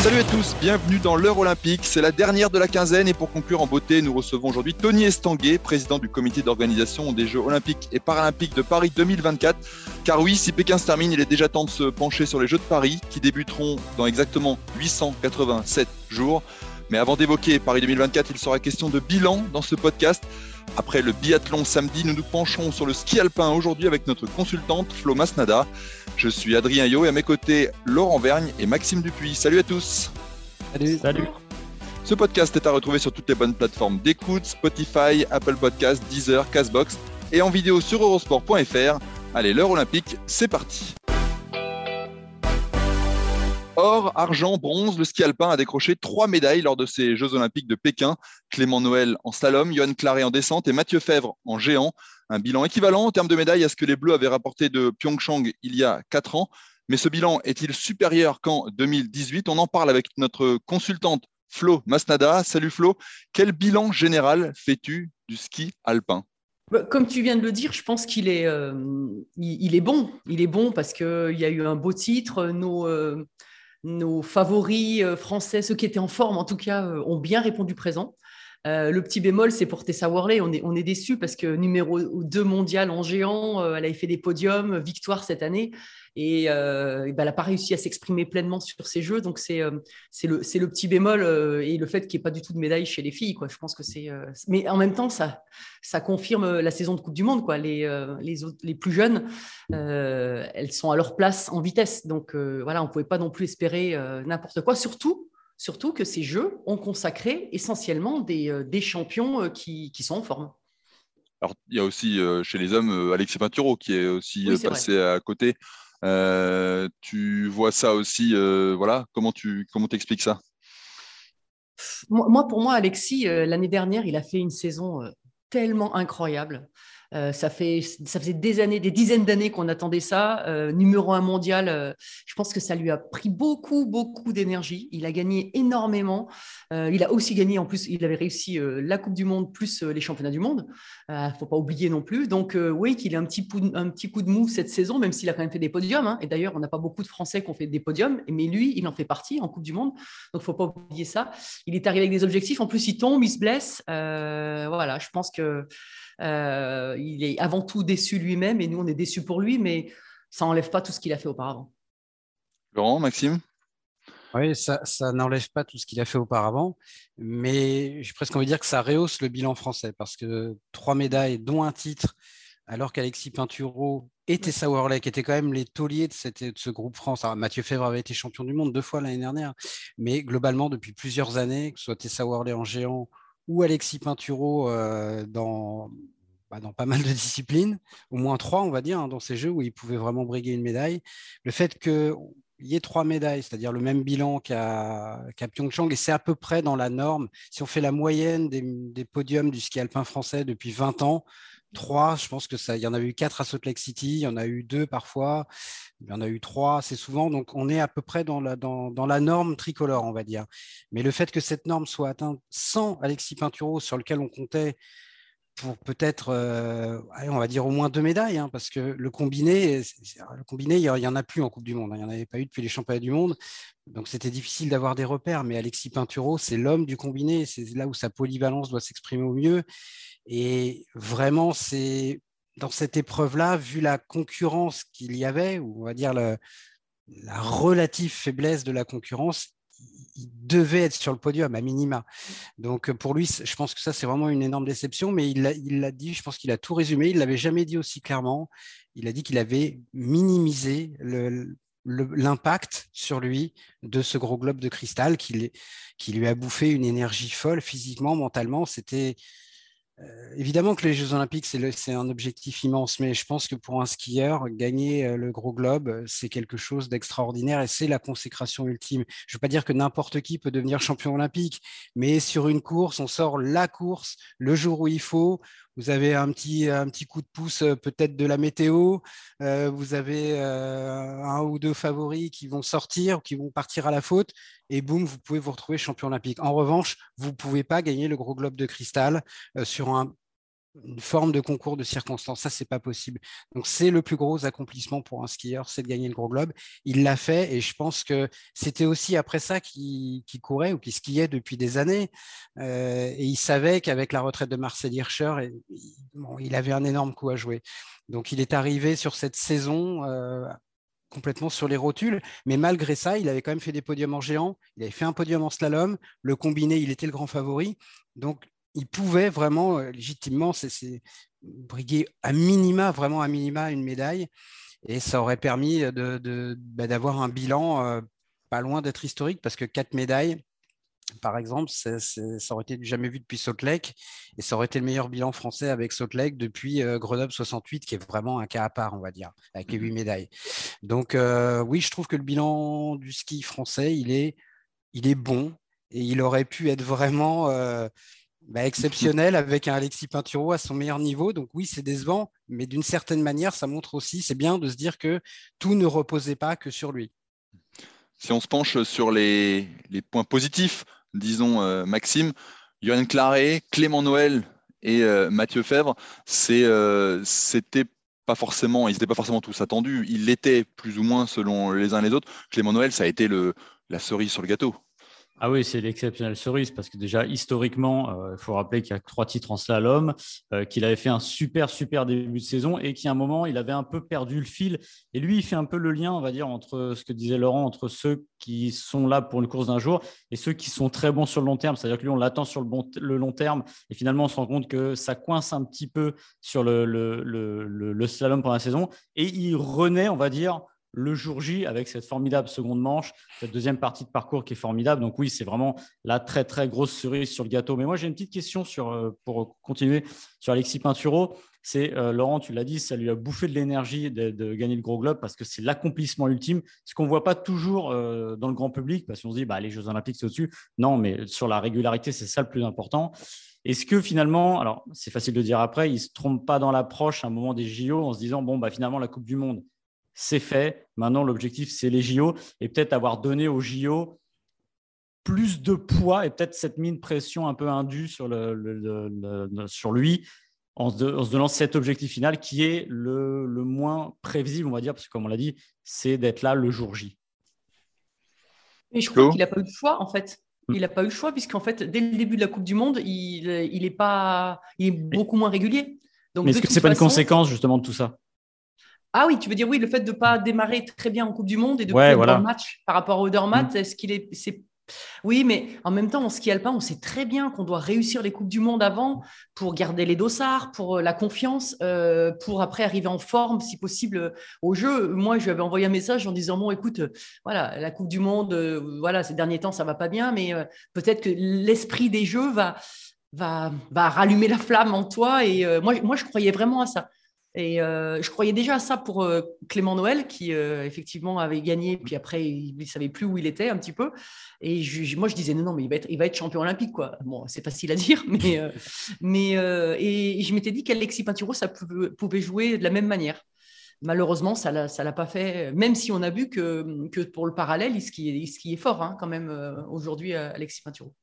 Salut à tous, bienvenue dans l'heure olympique. C'est la dernière de la quinzaine et pour conclure en beauté, nous recevons aujourd'hui Tony Estanguet, président du comité d'organisation des Jeux olympiques et paralympiques de Paris 2024. Car oui, si Pékin se termine, il est déjà temps de se pencher sur les Jeux de Paris qui débuteront dans exactement 887 jours. Mais avant d'évoquer Paris 2024, il sera question de bilan dans ce podcast. Après le biathlon samedi, nous nous pencherons sur le ski alpin aujourd'hui avec notre consultante Flo Masnada. Je suis Adrien Yo et à mes côtés Laurent Vergne et Maxime Dupuis. Salut à tous. Salut. Salut. Ce podcast est à retrouver sur toutes les bonnes plateformes d'écoute, Spotify, Apple Podcasts, Deezer, Castbox et en vidéo sur eurosport.fr. Allez, l'heure olympique, c'est parti. Or, argent, bronze, le ski alpin a décroché trois médailles lors de ces Jeux olympiques de Pékin. Clément Noël en slalom, Johan Claret en descente et Mathieu Fèvre en géant. Un bilan équivalent en termes de médailles à ce que les Bleus avaient rapporté de Pyeongchang il y a quatre ans. Mais ce bilan est-il supérieur qu'en 2018 On en parle avec notre consultante Flo Masnada. Salut Flo, quel bilan général fais-tu du ski alpin? Bah, Comme tu viens de le dire, je pense qu'il est, euh, est bon. Il est bon parce qu'il y a eu un beau titre. Euh, nos favoris euh, français, ceux qui étaient en forme en tout cas, euh, ont bien répondu présent. Euh, le petit bémol, c'est pour Tessa Worley. On est, on est déçus parce que numéro 2 mondial en géant, elle avait fait des podiums, victoire cette année. Et, euh, et ben, elle n'a pas réussi à s'exprimer pleinement sur ces jeux. Donc, c'est euh, c'est le, le petit bémol euh, et le fait qu'il n'y ait pas du tout de médaille chez les filles. Quoi. Je pense que c'est. mais en même temps, ça, ça confirme la saison de Coupe du Monde. Quoi. Les, les, autres, les plus jeunes, elles sont à leur place en vitesse. Donc, voilà, on ne pouvait pas non plus espérer n'importe quoi. Surtout. Surtout que ces jeux ont consacré essentiellement des, des champions qui, qui sont en forme. Alors, il y a aussi euh, chez les hommes euh, Alexis Pinturo qui est aussi Oui, passé à côté. Euh, tu vois ça aussi, euh, voilà, comment tu comment t'expliques ça? Moi, pour moi, Alexis, euh, l'année dernière, il a fait une saison tellement incroyable. Euh, ça, fait, ça faisait des années, des dizaines d'années qu'on attendait ça. Euh, numéro un mondial, euh, je pense que ça lui a pris beaucoup, beaucoup d'énergie. Il a gagné énormément. Il a aussi gagné, en plus, il avait réussi la Coupe du Monde plus les championnats du monde. Il ne faut pas oublier non plus. Donc, oui, qu'il ait un petit, pou- un petit coup de mou cette saison, même s'il a quand même fait des podiums. hein. Et d'ailleurs, on n'a pas beaucoup de Français qui ont fait des podiums, mais lui, il en fait partie en Coupe du Monde. Donc, faut pas oublier ça. Il est arrivé avec des objectifs. En plus, il tombe, il se blesse. Voilà, je pense que il est avant tout déçu lui-même et nous, on est déçus pour lui, mais ça n'enlève pas tout ce qu'il a fait auparavant. Laurent, Maxime? Oui, ça, ça n'enlève pas tout ce qu'il a fait auparavant, mais j'ai presque envie de dire que ça rehausse le bilan français parce que trois médailles, dont un titre, alors qu'Alexis Pinturo et Tessa Worley, qui étaient quand même les tauliers de, cette- de ce groupe France. Alors, Mathieu Fèvre avait été champion du monde deux fois l'année dernière, mais globalement, depuis plusieurs années, que ce soit Tessa Worley en géant ou Alexis Pinturo euh, dans, bah, dans pas mal de disciplines, au moins trois, on va dire, hein, dans ces jeux où il pouvait vraiment briguer une médaille. Le fait que il y ait trois médailles, c'est-à-dire le même bilan qu'à Pyeongchang, et c'est à peu près dans la norme. Si on fait la moyenne des, podiums du ski alpin français depuis 20 ans, trois, je pense que ça, il y en a eu quatre à Salt Lake City, il y en a eu deux parfois, il y en a eu trois assez souvent, donc on est à peu près dans la, dans la norme tricolore, on va dire. Mais le fait que cette norme soit atteinte sans Alexis Pinturo, sur lequel on comptait pour peut-être, euh, on va dire au moins deux médailles, hein, parce que le combiné, le combiné, il n'y en a plus en Coupe du Monde. hein, il n'y en avait pas eu depuis les championnats du monde. Donc c'était difficile d'avoir des repères. Mais Alexis Pinturo, c'est l'homme du combiné. C'est là où sa polyvalence doit s'exprimer au mieux. Et vraiment, c'est dans cette épreuve-là, vu la concurrence qu'il y avait, ou on va dire la relative faiblesse de la concurrence, il devait être sur le podium à minima. Donc pour lui, je pense que ça, c'est vraiment une énorme déception, mais il l'a dit, je pense qu'il a tout résumé, il ne l'avait jamais dit aussi clairement. Il a dit qu'il avait minimisé l'impact sur lui de ce gros globe de cristal qui, qui lui a bouffé une énergie folle physiquement, mentalement. C'était euh, évidemment que les Jeux Olympiques, c'est un objectif immense, mais je pense que pour un skieur, gagner euh, le gros globe, euh, c'est quelque chose d'extraordinaire et c'est la consécration ultime. Je ne veux pas dire que n'importe qui peut devenir champion olympique, mais sur une course, on sort la course le jour où il faut. Vous avez un petit, un coup de pouce peut-être de la météo, vous avez un ou deux favoris qui vont sortir qui vont partir à la faute, et boum, vous pouvez vous retrouver champion olympique. En revanche, vous ne pouvez pas gagner le gros globe de cristal sur une forme de concours de circonstances. Ça, c'est pas possible. Donc, c'est le plus gros accomplissement pour un skieur, c'est de gagner le gros globe. Il l'a fait et je pense que c'était aussi après ça qu'il courait ou qu'il skiait depuis des années. Euh, et il savait qu'avec la retraite de Marcel Hirscher, il avait un énorme coup à jouer. Donc, il est arrivé sur cette saison. Euh, complètement sur les rotules, mais malgré ça, il avait quand même fait des podiums en géant, il avait fait un podium en slalom, le combiné, il était le grand favori. Donc, il pouvait vraiment euh, légitimement briguer à minima, vraiment à minima, une médaille. Et ça aurait permis de, bah, d'avoir un bilan euh, pas loin d'être historique parce que quatre médailles, par exemple, ça aurait été jamais vu depuis Salt Lake et ça aurait été le meilleur bilan français avec Salt Lake depuis euh, Grenoble 68, qui est vraiment un cas à part, on va dire, avec les huit mmh médailles. Donc oui, je trouve que le bilan du ski français, il est, il est bon et il aurait pu être vraiment bah, exceptionnel avec un Alexis Pinturo à son meilleur niveau. Donc oui, c'est décevant, mais d'une certaine manière, ça montre aussi, c'est bien de se dire que tout ne reposait pas que sur lui. Si on se penche sur les, points positifs, disons euh, Maxime, Yoann Claret, Clément Noël et euh, Mathieu Fèvre, euh, c'était pas forcément, ils n'étaient pas forcément tous attendus. Ils l'étaient plus ou moins selon les uns les autres. Clément Noël, ça a été la cerise sur le gâteau. Ah oui, c'est l'exceptionnel cerise parce que déjà historiquement, euh, il faut rappeler qu'il y a trois titres en slalom, euh, qu'il avait fait un super super début de saison et qu'à un moment il avait un peu perdu le fil. Et lui, il fait un peu le lien, on va dire, entre ce que disait Laurent, entre ceux qui sont là pour une course d'un jour et ceux qui sont très bons sur le long terme. C'est-à-dire que lui, on l'attend sur le, long terme et finalement on se rend compte que ça coince un petit peu sur le, le, le slalom pendant la saison et il renaît, on va dire, le jour J avec cette formidable seconde manche, cette deuxième partie de parcours qui est formidable. Donc oui, c'est vraiment la très très grosse cerise sur le gâteau. Mais moi j'ai une petite question sur, euh, pour continuer sur Alexis Pinturo. C'est euh, Laurent, tu l'as dit, ça lui a bouffé de l'énergie de, gagner le gros globe parce que c'est l'accomplissement ultime, ce qu'on ne voit pas toujours euh, dans le grand public parce qu'on se dit bah, les Jeux Olympiques c'est au-dessus. Non, mais sur la régularité, c'est ça le plus important. Est-ce que finalement, alors c'est facile de dire après, il ne se trompe pas dans l'approche à un moment des JO en se disant bon bah finalement la Coupe du Monde, c'est fait. Maintenant, l'objectif, c'est les JO et peut-être avoir donné aux JO plus de poids et peut-être cette mine pression un peu indue sur, sur lui en se, donnant cet objectif final qui est le, moins prévisible, on va dire, parce que comme on l'a dit, c'est d'être là le jour J. Mais je crois qu'il n'a pas eu le choix, en fait. Hmm. Il n'a pas eu le choix, puisqu'en fait, dès le début de la Coupe du Monde, il, il, est, pas, il est beaucoup moins régulier. Donc, Mais est-ce que ce n'est pas une conséquence justement de tout ça? Ah oui, tu veux dire oui, le fait de ne pas démarrer très bien en Coupe du Monde et de ouais, voilà. le match par rapport au Dermat, mm. est-ce qu'il est, Oui, mais en même temps, en ski alpin, on sait très bien qu'on doit réussir les Coupes du Monde avant pour garder les dossards, pour euh, la confiance, euh, pour après arriver en forme, si possible, au jeu. Moi, je lui avais envoyé un message en disant, bon, écoute, voilà, la Coupe du Monde, euh, voilà, ces derniers temps, ça va pas bien, mais peut-être que l'esprit des jeux va, va, va rallumer la flamme en toi. Et moi, moi, je croyais vraiment à ça. Et euh, je croyais déjà à ça pour euh, Clément Noël, qui euh, effectivement avait gagné, puis après, il ne savait plus où il était un petit peu. Et moi, je disais, non, non, mais il va être, il va être champion olympique, quoi. Bon, c'est facile à dire, mais, mais et je m'étais dit qu'Alexis Pinturo, ça pouvait, jouer de la même manière. Malheureusement, ça ne l'a pas fait, même si on a vu que, que pour le parallèle, il skiait, est fort hein, quand même aujourd'hui, Alexis Pinturo.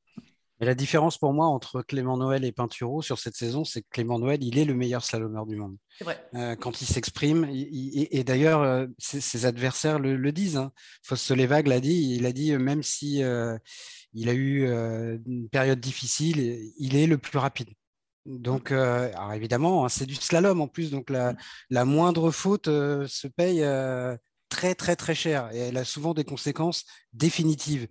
Mais la différence pour moi entre Clément Noël et Pinturo sur cette saison, c'est que Clément Noël, il est le meilleur slalomeur du monde. Vrai. Euh, quand il s'exprime, et d'ailleurs, euh, ses, adversaires le, disent. Hein. Levag l'a dit, il a dit, euh, même si il a eu une période difficile, il est le plus rapide. Donc, alors évidemment, hein, c'est du slalom en plus, donc la, la moindre faute se paye très très très cher et elle a souvent des conséquences définitives.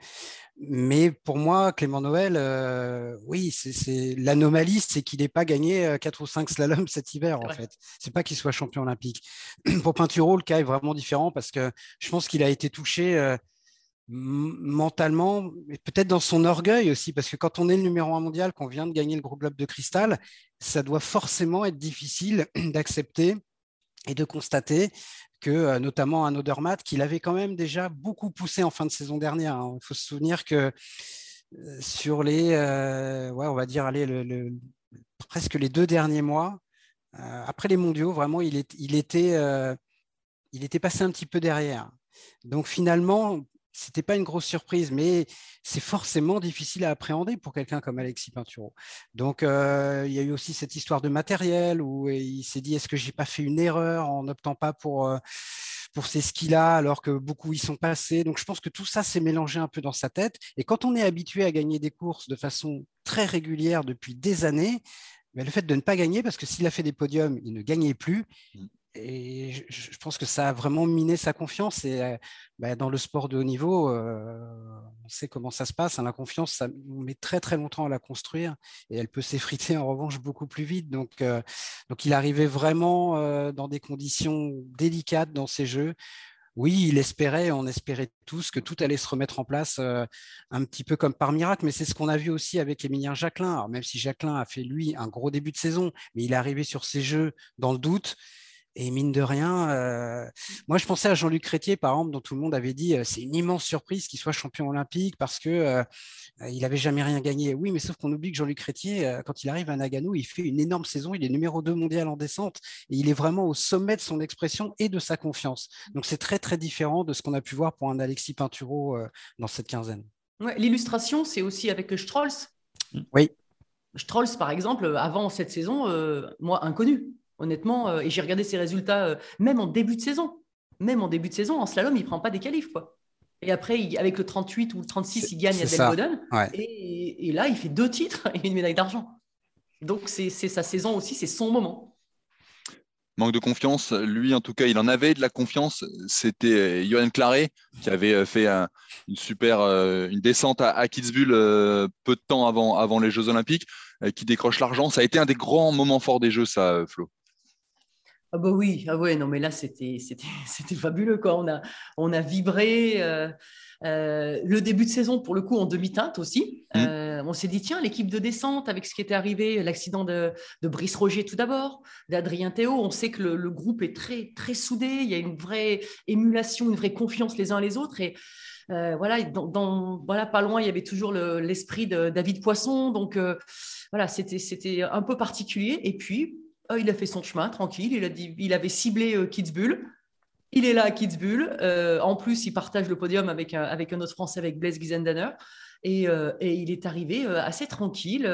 Mais pour moi, Clément Noël, euh, oui, c'est l'anomalie, c'est qu'il n'ait pas gagné 4 euh, ou 5 slaloms cet hiver, en fait. C'est pas qu'il soit champion olympique. pour Pinturo, le cas est vraiment différent parce que je pense qu'il a été touché. Euh, mentalement, et peut-être dans son orgueil aussi, parce que quand on est le numéro un mondial, qu'on vient de gagner le gros globe de cristal, ça doit forcément être difficile d'accepter et de constater que euh, notamment un Odermatt, qu'il avait quand même déjà beaucoup poussé en fin de saison dernière. Hein. Il faut se souvenir que euh, sur les, euh, on va dire, allez, le, presque les deux derniers mois, après les mondiaux, vraiment, il, est, il, était, il était passé un petit peu derrière. Donc finalement, c'était pas une grosse surprise, mais c'est forcément difficile à appréhender pour quelqu'un comme Alexis Pinturo. Donc, euh, il y a eu aussi cette histoire de matériel où il s'est dit est-ce que j'ai pas fait une erreur en n'optant pas pour euh, pour ces skis-là alors que beaucoup y sont passés? Donc, je pense que tout ça s'est mélangé un peu dans sa tête. Et quand on est habitué à gagner des courses de façon très régulière depuis des années, le fait de ne pas gagner, parce que s'il a fait des podiums, il ne gagnait plus, mmh et je, pense que ça a vraiment miné sa confiance. Et euh, bah, dans le sport de haut niveau, euh, on sait comment ça se passe. Hein, la confiance, ça met très très longtemps à la construire et elle peut s'effriter en revanche beaucoup plus vite. Donc, euh, il arrivait vraiment dans des conditions délicates dans ses jeux. Oui, il espérait, on espérait tous que tout allait se remettre en place un petit peu comme par miracle, mais c'est ce qu'on a vu aussi avec Émilien Jacquelin. Même si Jacquelin a fait lui un gros début de saison, mais il est arrivé sur ses jeux dans le doute. Et mine de rien, euh, moi je pensais à Jean-Luc Crétier, par exemple, dont tout le monde avait dit euh, c'est une immense surprise qu'il soit champion olympique parce que euh, il n'avait jamais rien gagné. Oui, mais sauf qu'on oublie que Jean-Luc Crétier, quand il arrive à Nagano, il fait une énorme saison, il est numéro 2 mondial en descente et il est vraiment au sommet de son expression et de sa confiance. Donc c'est très très différent de ce qu'on a pu voir pour un Alexis Pinturo dans cette quinzaine. L'illustration, c'est aussi avec Strolls. Oui. Strolls, par exemple, avant cette saison, moi inconnu honnêtement. Euh, et j'ai regardé ses résultats, euh, même en début de saison. Même en début de saison, en slalom, il ne prend pas des qualifs. Quoi. Et après, avec le 38 ou le 36, il gagne à Delboden. Et, et, là, il fait deux titres et une médaille d'argent. Donc, c'est sa saison aussi, c'est son moment. Manque de confiance, lui en tout cas, il en avait de la confiance. C'était euh, Johan Claret qui avait fait une super une descente à, à Kitzbühel peu de temps avant, avant les Jeux Olympiques, qui décroche l'argent. Ça a été un des grands moments forts des Jeux, ça, Flo. Ah bah oui, ah ouais, non mais là c'était fabuleux quoi. On a on a vibré. Euh, euh, le début de saison pour le coup en demi-teinte aussi. Mmh. Euh, on s'est dit tiens l'équipe de descente avec ce qui était arrivé, l'accident de, de, Brice Roger tout d'abord, d'Adrien Théo. On sait que le, groupe est très très soudé. Il y a une vraie émulation, une vraie confiance les uns les autres et voilà, dans, voilà, pas loin, il y avait toujours l'esprit de David Poisson. Donc, voilà, c'était un peu particulier. Et puis, euh, il a fait son chemin tranquille. Il, a dit, il avait ciblé euh, Kitzbühel. Il est là à Kitzbühel. Euh, en plus, il partage le podium avec un, avec un autre Français, avec Blaise Gizendaner. Et, et, il est arrivé assez tranquille.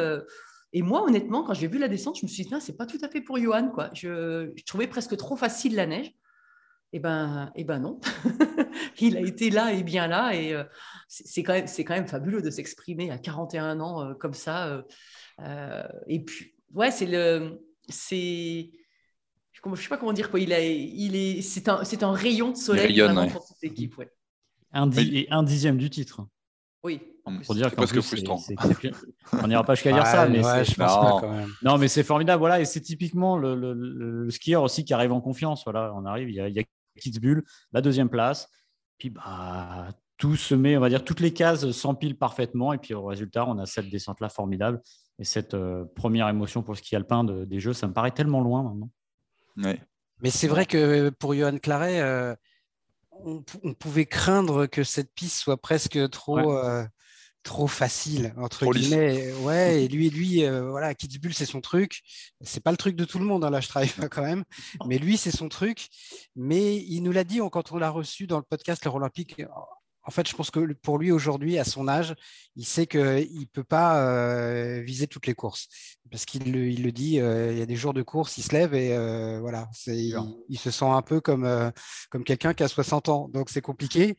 Et moi, honnêtement, quand j'ai vu la descente, je me suis dit, c'est pas tout à fait pour Johan. Quoi. Je, trouvais presque trop facile la neige. Eh ben, eh ben non. il a été là et bien là. Et c'est quand, même, quand même fabuleux de s'exprimer à 41 ans comme ça. et puis, ouais, c'est le c'est je ne sais pas comment dire quoi. Il a, il est, c'est un, c'est un rayon de soleil pour toute l'équipe. Ouais. Un, et un dixième du titre. Oui. Pour dire qu'en plus, frustrant. on n'ira pas jusqu'à dire ça, mais c'est... non. Quand même. non, mais c'est formidable. Voilà, et c'est typiquement le, le, le, skieur aussi qui arrive en confiance. Voilà, on arrive, il y a, il y a Kitzbühel, la deuxième place, puis bah tout se met, on va dire, toutes les cases s'empilent parfaitement, et puis au résultat, on a cette descente là formidable. Et cette euh, première émotion pour le ski alpin des Jeux, ça me paraît tellement loin maintenant. Mais c'est vrai que pour Johan Claret, euh, on, pouvait craindre que cette piste soit presque trop, euh, trop facile entre guillemets. Ouais, et lui, lui, voilà, Kitzbühel, c'est son truc. C'est pas le truc de tout le monde, hein, là, je travaille pas quand même. Mais lui, c'est son truc. Mais il nous l'a dit quand on l'a reçu dans le podcast L'Euro Olympique en fait, je pense que pour lui aujourd'hui, à son âge, il sait qu'il ne peut pas euh, viser toutes les courses. Parce qu'il le, il le dit, euh, il y a des jours de course, il se lève et euh, voilà, il, il, se sent un peu comme, comme quelqu'un qui a 60 ans. Donc c'est compliqué.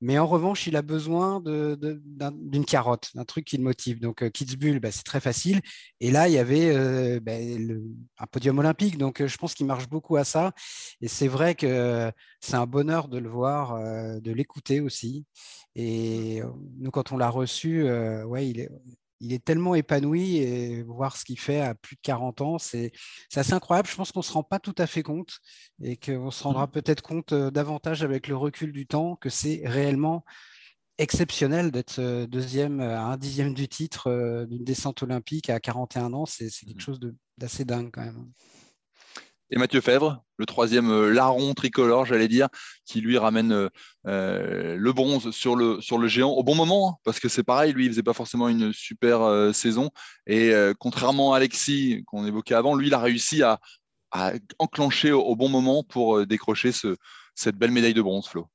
Mais en revanche, il a besoin d'une carotte, d'un truc qui le motive. Donc, euh, Kitzbühel, bah, c'est très facile. Et là, il y avait euh, bah, un podium olympique. Donc, euh, je pense qu'il marche beaucoup à ça. Et c'est vrai que c'est un bonheur de le voir, de l'écouter aussi. Et nous, quand on l'a reçu, ouais, il est, il est tellement épanoui et voir ce qu'il fait à plus de 40 ans, c'est assez incroyable. Je pense qu'on ne se rend pas tout à fait compte et qu'on se rendra mmh. peut-être compte euh, davantage avec le recul du temps que c'est réellement exceptionnel d'être deuxième à un dixième du titre d'une descente olympique à 41 ans. C'est quelque mmh. chose d'assez dingue quand même. Et Mathieu Fèvre, le troisième larron tricolore, j'allais dire, qui lui ramène le bronze sur le, géant au bon moment, hein, parce que c'est pareil, lui, il faisait pas forcément une super saison. Et contrairement à Alexis, qu'on évoquait avant, lui, il a réussi à, enclencher au, bon moment pour décrocher cette belle médaille de bronze, Flo.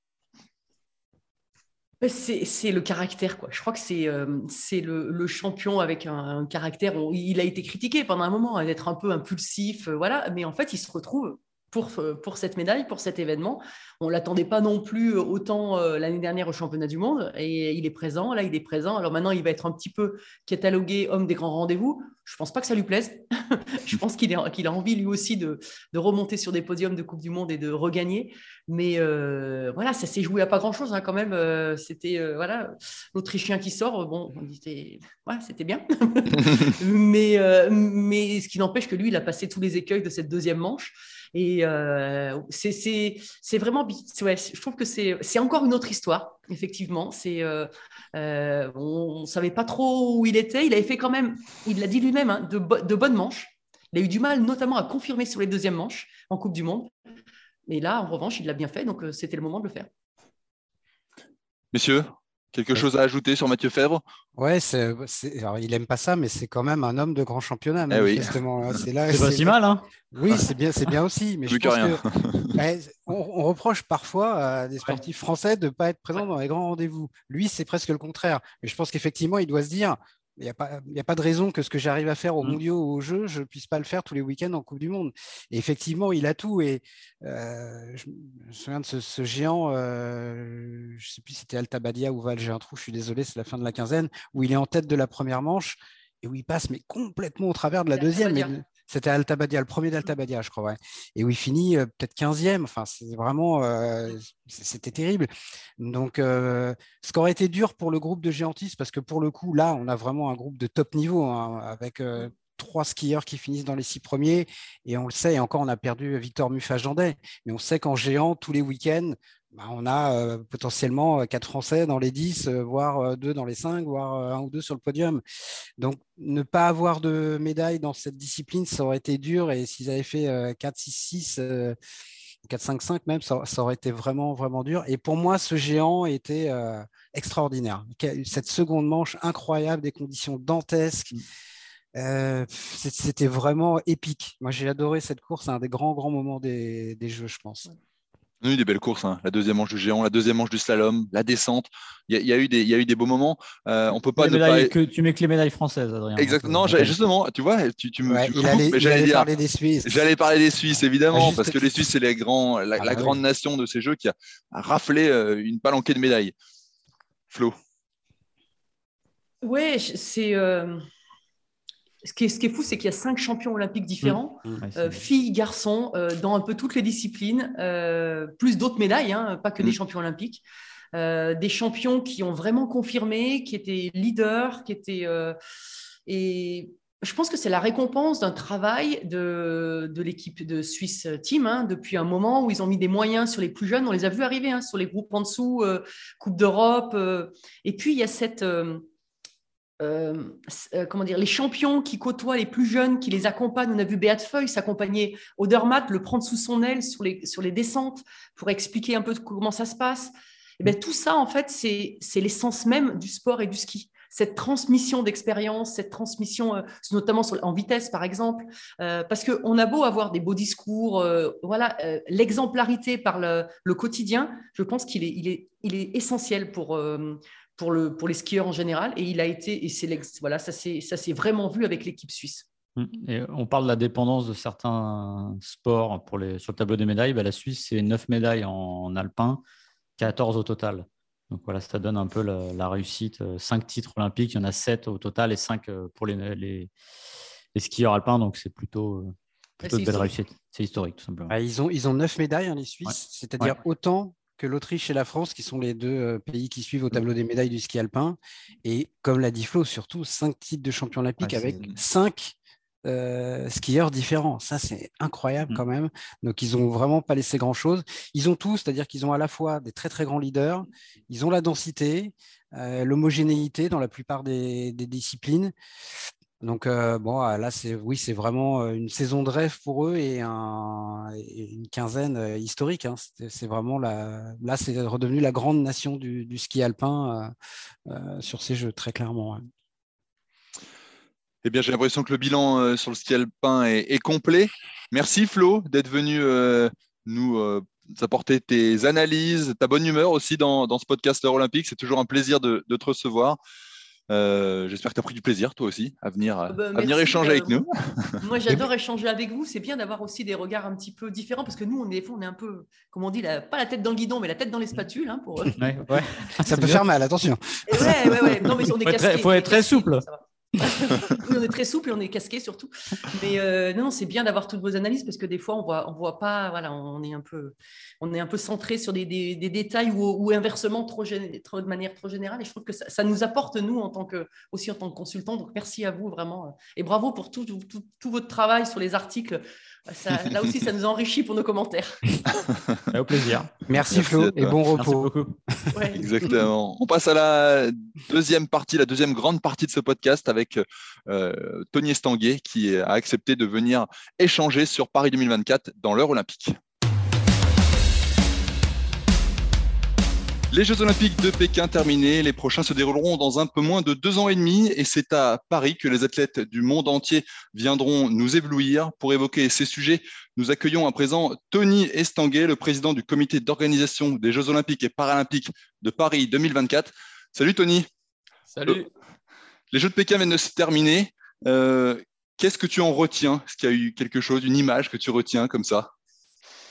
C'est le caractère, quoi. Je crois que c'est euh, le, champion avec un, caractère. il a été critiqué pendant un moment hein, d'être un peu impulsif, euh, voilà. Mais en fait, il se retrouve pour, euh, pour cette médaille, pour cet événement. On ne l'attendait pas non plus autant l'année dernière au championnat du monde. Et il est présent, là, il est présent. Alors maintenant, il va être un petit peu catalogué homme des grands rendez-vous. Je ne pense pas que ça lui plaise. je pense qu'il a envie lui aussi de, remonter sur des podiums de Coupe du Monde et de regagner. Mais euh, voilà, ça s'est joué à pas grand-chose hein, quand même. Euh, c'était euh, voilà, l'Autrichien qui sort. Bon, c'était c'était bien. mais, mais ce qui n'empêche que lui, il a passé tous les écueils de cette deuxième manche. Et c'est vraiment, ouais, je trouve que c'est encore une autre histoire, effectivement. C'est on ne savait pas trop où il était. Il avait fait quand même, il l'a dit lui-même, hein, de, de bonnes manches. Il a eu du mal notamment à confirmer sur les deuxièmes manches en Coupe du Monde. Mais là, en revanche, il l'a bien fait, donc euh, c'était le moment de le faire. Messieurs, quelque chose à ajouter sur Mathieu Fèvre? Ouais, c'est, alors il aime pas ça, mais c'est quand même un homme de grand championnat. Eh justement. Hein. C'est, pas si mal, hein Oui, c'est bien, c'est bien aussi. Mais je pense rien. on, reproche parfois à des sportifs français de ne pas être présents dans les grands rendez-vous. Lui, c'est presque le contraire. Mais je pense qu'effectivement, il doit se dire il n'y a, pas, a pas de raison que ce que j'arrive à faire au mmh. mondiaux ou au jeu, je ne puisse pas le faire tous les week-ends en Coupe du Monde. Et effectivement, il a tout. Et euh, je me souviens de ce, géant, euh, je ne sais plus si c'était Altabadia ou Val, j'ai un trou, je suis désolé, c'est la fin de la quinzaine, où il est en tête de la première manche et où il passe mais complètement au travers de la deuxième. C'était Altabadia, le premier d'Altabadia, je crois. Et où il finit euh, peut-être 15e. Enfin, c'est vraiment. Euh, c'était terrible. Donc, euh, ce qui aurait été dur pour le groupe de géantistes, parce que pour le coup, là, on a vraiment un groupe de top niveau, hein, avec trois skieurs qui finissent dans les six premiers. Et on le sait, et encore, on a perdu Victor Muffat-Jandet. Mais on sait qu'en géant, tous les week-ends, bah, on a euh, potentiellement euh, quatre Français dans les 10, euh, voire deux dans les 5, voire un ou deux sur le podium. Donc, ne pas avoir de médaille dans cette discipline, ça aurait été dur. Et s'ils avaient fait 4, 6, 6, 4, 5, 5 même, ça, aurait été vraiment, vraiment dur. Et pour moi, ce géant était extraordinaire. Cette seconde manche incroyable, des conditions dantesques. Mm. C'était vraiment épique. Moi, j'ai adoré cette course. C'est un des grands, grands moments des, des jeux, je pense. On a eu des belles courses, hein. la deuxième manche du géant, la deuxième manche du slalom, la descente. Il y, a, eu des, il y a eu des beaux moments. Euh, on peut pas, que tu mets que les médailles françaises, Adrien. Exactement. Euh, justement, tu vois, tu, tu me. j'allais parler des Suisses. J'allais parler des Suisses, évidemment, parce que les Suisses, c'est les grands, la, ah bah grande nation de ces jeux qui a, raflé euh, une palanquée de médailles. Flo. Ouais, c'est. Euh, ce qui, est, ce qui est, fou, c'est qu'il y a cinq champions olympiques différents, mmh. Mmh. Euh, filles, garçons, euh, dans un peu toutes les disciplines, euh, plus d'autres médailles, hein, pas que des mmh. champions olympiques. des champions qui ont vraiment confirmé, qui étaient leaders, qui étaient. et je pense que c'est la récompense d'un travail de, de l'équipe de Suisse Team hein, depuis un moment où ils ont mis des moyens sur les plus jeunes. On les a vus arriver hein, sur les groupes en dessous, Coupe d'Europe. et puis, il y a cette euh, euh, comment dire, les champions qui côtoient les plus jeunes, qui les accompagnent. On a vu Beat Feuille s'accompagner au Dermat, le prendre sous son aile sur les, sur les descentes pour expliquer un peu comment ça se passe. Et eh bien, tout ça, en fait, c'est l'essence même du sport et du ski. Cette transmission d'expérience, cette transmission, euh, notamment en vitesse, par exemple, parce qu'on a beau avoir des beaux discours, voilà, l'exemplarité par le, le, quotidien, je pense qu'il est, il est, il est essentiel pour pour, le, pour les skieurs en général. Et il a été, et c'est voilà, ça s'est vraiment vu avec l'équipe suisse. Hum, et on parle de la dépendance de certains sports pour les, sur le tableau des médailles. Bah, la Suisse, c'est 9 médailles en, alpin, 14 au total. Donc voilà, ça donne un peu la, réussite. 5 titres olympiques, il y en a 7 au total et 5 euh, pour les, les, skieurs alpins. Donc c'est plutôt, euh, plutôt de belle réussite. C'est historique, tout simplement. Bah, ils, ont, ils ont 9 médailles, hein, les Suisses, c'est-à-dire autant que l'Autriche et la France, qui sont les deux euh, pays qui suivent au mm. tableau des médailles du ski alpin. Et comme l'a dit Flo, surtout cinq titres de champion olympique avec cinq skieurs différents. Ça, c'est incroyable Mmh. quand même. Donc, ils ont vraiment pas laissé grand-chose. Ils ont tout, c'est-à-dire qu'ils ont à la fois des très, très grands leaders, ils ont la densité, l'homogénéité dans la plupart des, des disciplines. Donc bon, ah, là, c'est oui, c'est vraiment une saison de rêve pour eux et, un, et une quinzaine historique. Hein. C'est vraiment là, c'est redevenu la grande nation du, ski alpin euh, euh, sur ces jeux, très clairement. Eh bien, j'ai l'impression que le bilan euh, sur le ski alpin est, complet. Merci Flo d'être venu nous apporter tes analyses, ta bonne humeur aussi dans, ce podcast Olympique. C'est toujours un plaisir de te recevoir. Euh, J'espère que tu as pris du plaisir, toi aussi, à venir, Ah bah, à venir échanger euh, avec nous. Moi, j'adore échanger avec vous. C'est bien d'avoir aussi des regards un petit peu différents parce que nous, on est, on est un peu, comme on dit, la- pas la tête dans le guidon, mais la tête dans les spatules. hein, pour... Ouais, ouais. Ça peut faire mal, attention. Ouais, ouais, ouais. Non, mais on est Faut être très- faut être souple. ça va. on est très souple on est casqué surtout. Mais euh, non, c'est bien d'avoir toutes vos analyses parce que des fois, on voit, on voit pas, voilà, on est un peu, on est un peu centré sur des, détails ou, inversement trop, trop de manière trop générale. Et je trouve que ça, nous apporte nous en tant que, aussi en tant que consultant. Donc merci à vous vraiment et bravo pour tout- tout votre travail sur les articles. Ça- là aussi, ça nous enrichit pour nos commentaires. Au plaisir. Merci, Merci Flo et bon Merci repos. beaucoup. Ouais. Exactement. On passe à la deuxième partie, la deuxième grande partie de ce podcast avec euh, Tony Estanguet qui a accepté de venir échanger sur Paris 2024 dans l'heure olympique. Les Jeux Olympiques de Pékin terminés, les prochains se dérouleront dans un peu moins de deux ans et demi et c'est à Paris que les athlètes du monde entier viendront nous éblouir. Pour évoquer ces sujets, nous accueillons à présent Tony Estanguet, le président du comité d'organisation des Jeux Olympiques et Paralympiques de Paris 2024. Salut Tony. Salut. Les Jeux de Pékin viennent de se terminer. Euh, Qu'est-ce que tu en retiens? Est-ce qu'il y a eu quelque chose, une image que tu retiens comme ça?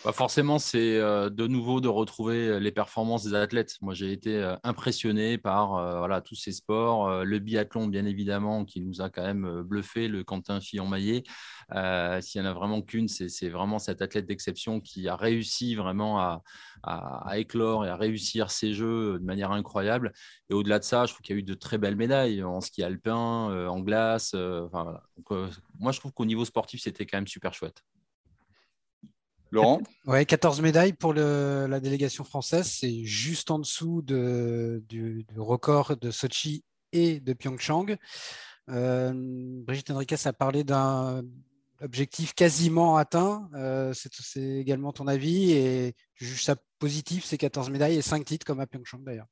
Bah forcément, c'est euh, de nouveau de retrouver les performances des athlètes. Moi, j'ai été euh, impressionné par euh, tous ces sports. Euh, le biathlon, bien évidemment, qui nous a quand même euh, bluffé, le Quentin Fillon-Maillet. Euh, S'il y en a vraiment qu'une, c'est vraiment cet athlète d'exception qui a réussi vraiment à, éclore et à réussir ses jeux de manière incroyable. Et au-delà de ça, je trouve qu'il y a eu de très belles médailles en ski alpin, euh, en glace. euh, euh, moi, je trouve qu'au niveau sportif, c'était quand même super chouette. Laurent? Ouais, 14 médailles pour la délégation française. C'est juste en dessous de- du, record de Sochi et de Pyeongchang. Euh, Brigitte Henriquez a parlé d'un objectif quasiment atteint. Euh, c'est c'est également ton avis et tu juges ça positif, ces 14 médailles et 5 titres comme à Pyeongchang d'ailleurs.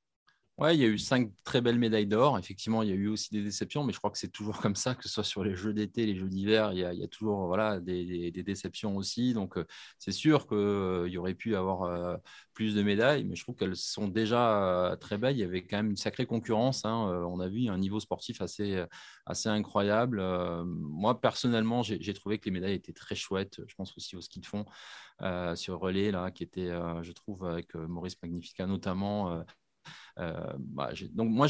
Ouais, il y a eu cinq très belles médailles d'or. Effectivement, il y a eu aussi des déceptions, mais je crois que c'est toujours comme ça, que ce soit sur les Jeux d'été, les Jeux d'hiver, il y a, toujours voilà, des, des- déceptions aussi. Donc, euh, c'est sûr qu'il y aurait pu avoir euh, plus de médailles, mais je trouve qu'elles sont déjà euh, très belles. Il y avait quand même une sacrée concurrence. hein. Euh, On a vu un niveau sportif assez, assez incroyable. Euh, moi, personnellement, j'ai trouvé que les médailles étaient très chouettes. Je pense aussi au ski de fond euh, sur relais, là, qui était, euh, je trouve, avec euh, Maurice Magnifica notamment. Euh, bah, donc moi,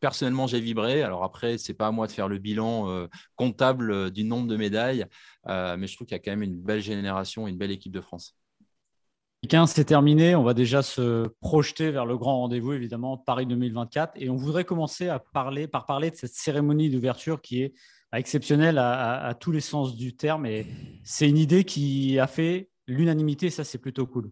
personnellement, j'ai vibré. Alors après, c'est pas à moi de faire le bilan euh, comptable euh, du nombre de médailles, mais je trouve qu'il y a quand même une belle génération une belle équipe de France. 15, c'est terminé. On va déjà se projeter vers le grand rendez-vous, évidemment, Paris 2024. Et on voudrait commencer à parler, par parler de cette cérémonie d'ouverture qui est exceptionnelle à, à- à tous les sens du terme. Et c'est une idée qui a fait l'unanimité. Ça, c'est plutôt cool.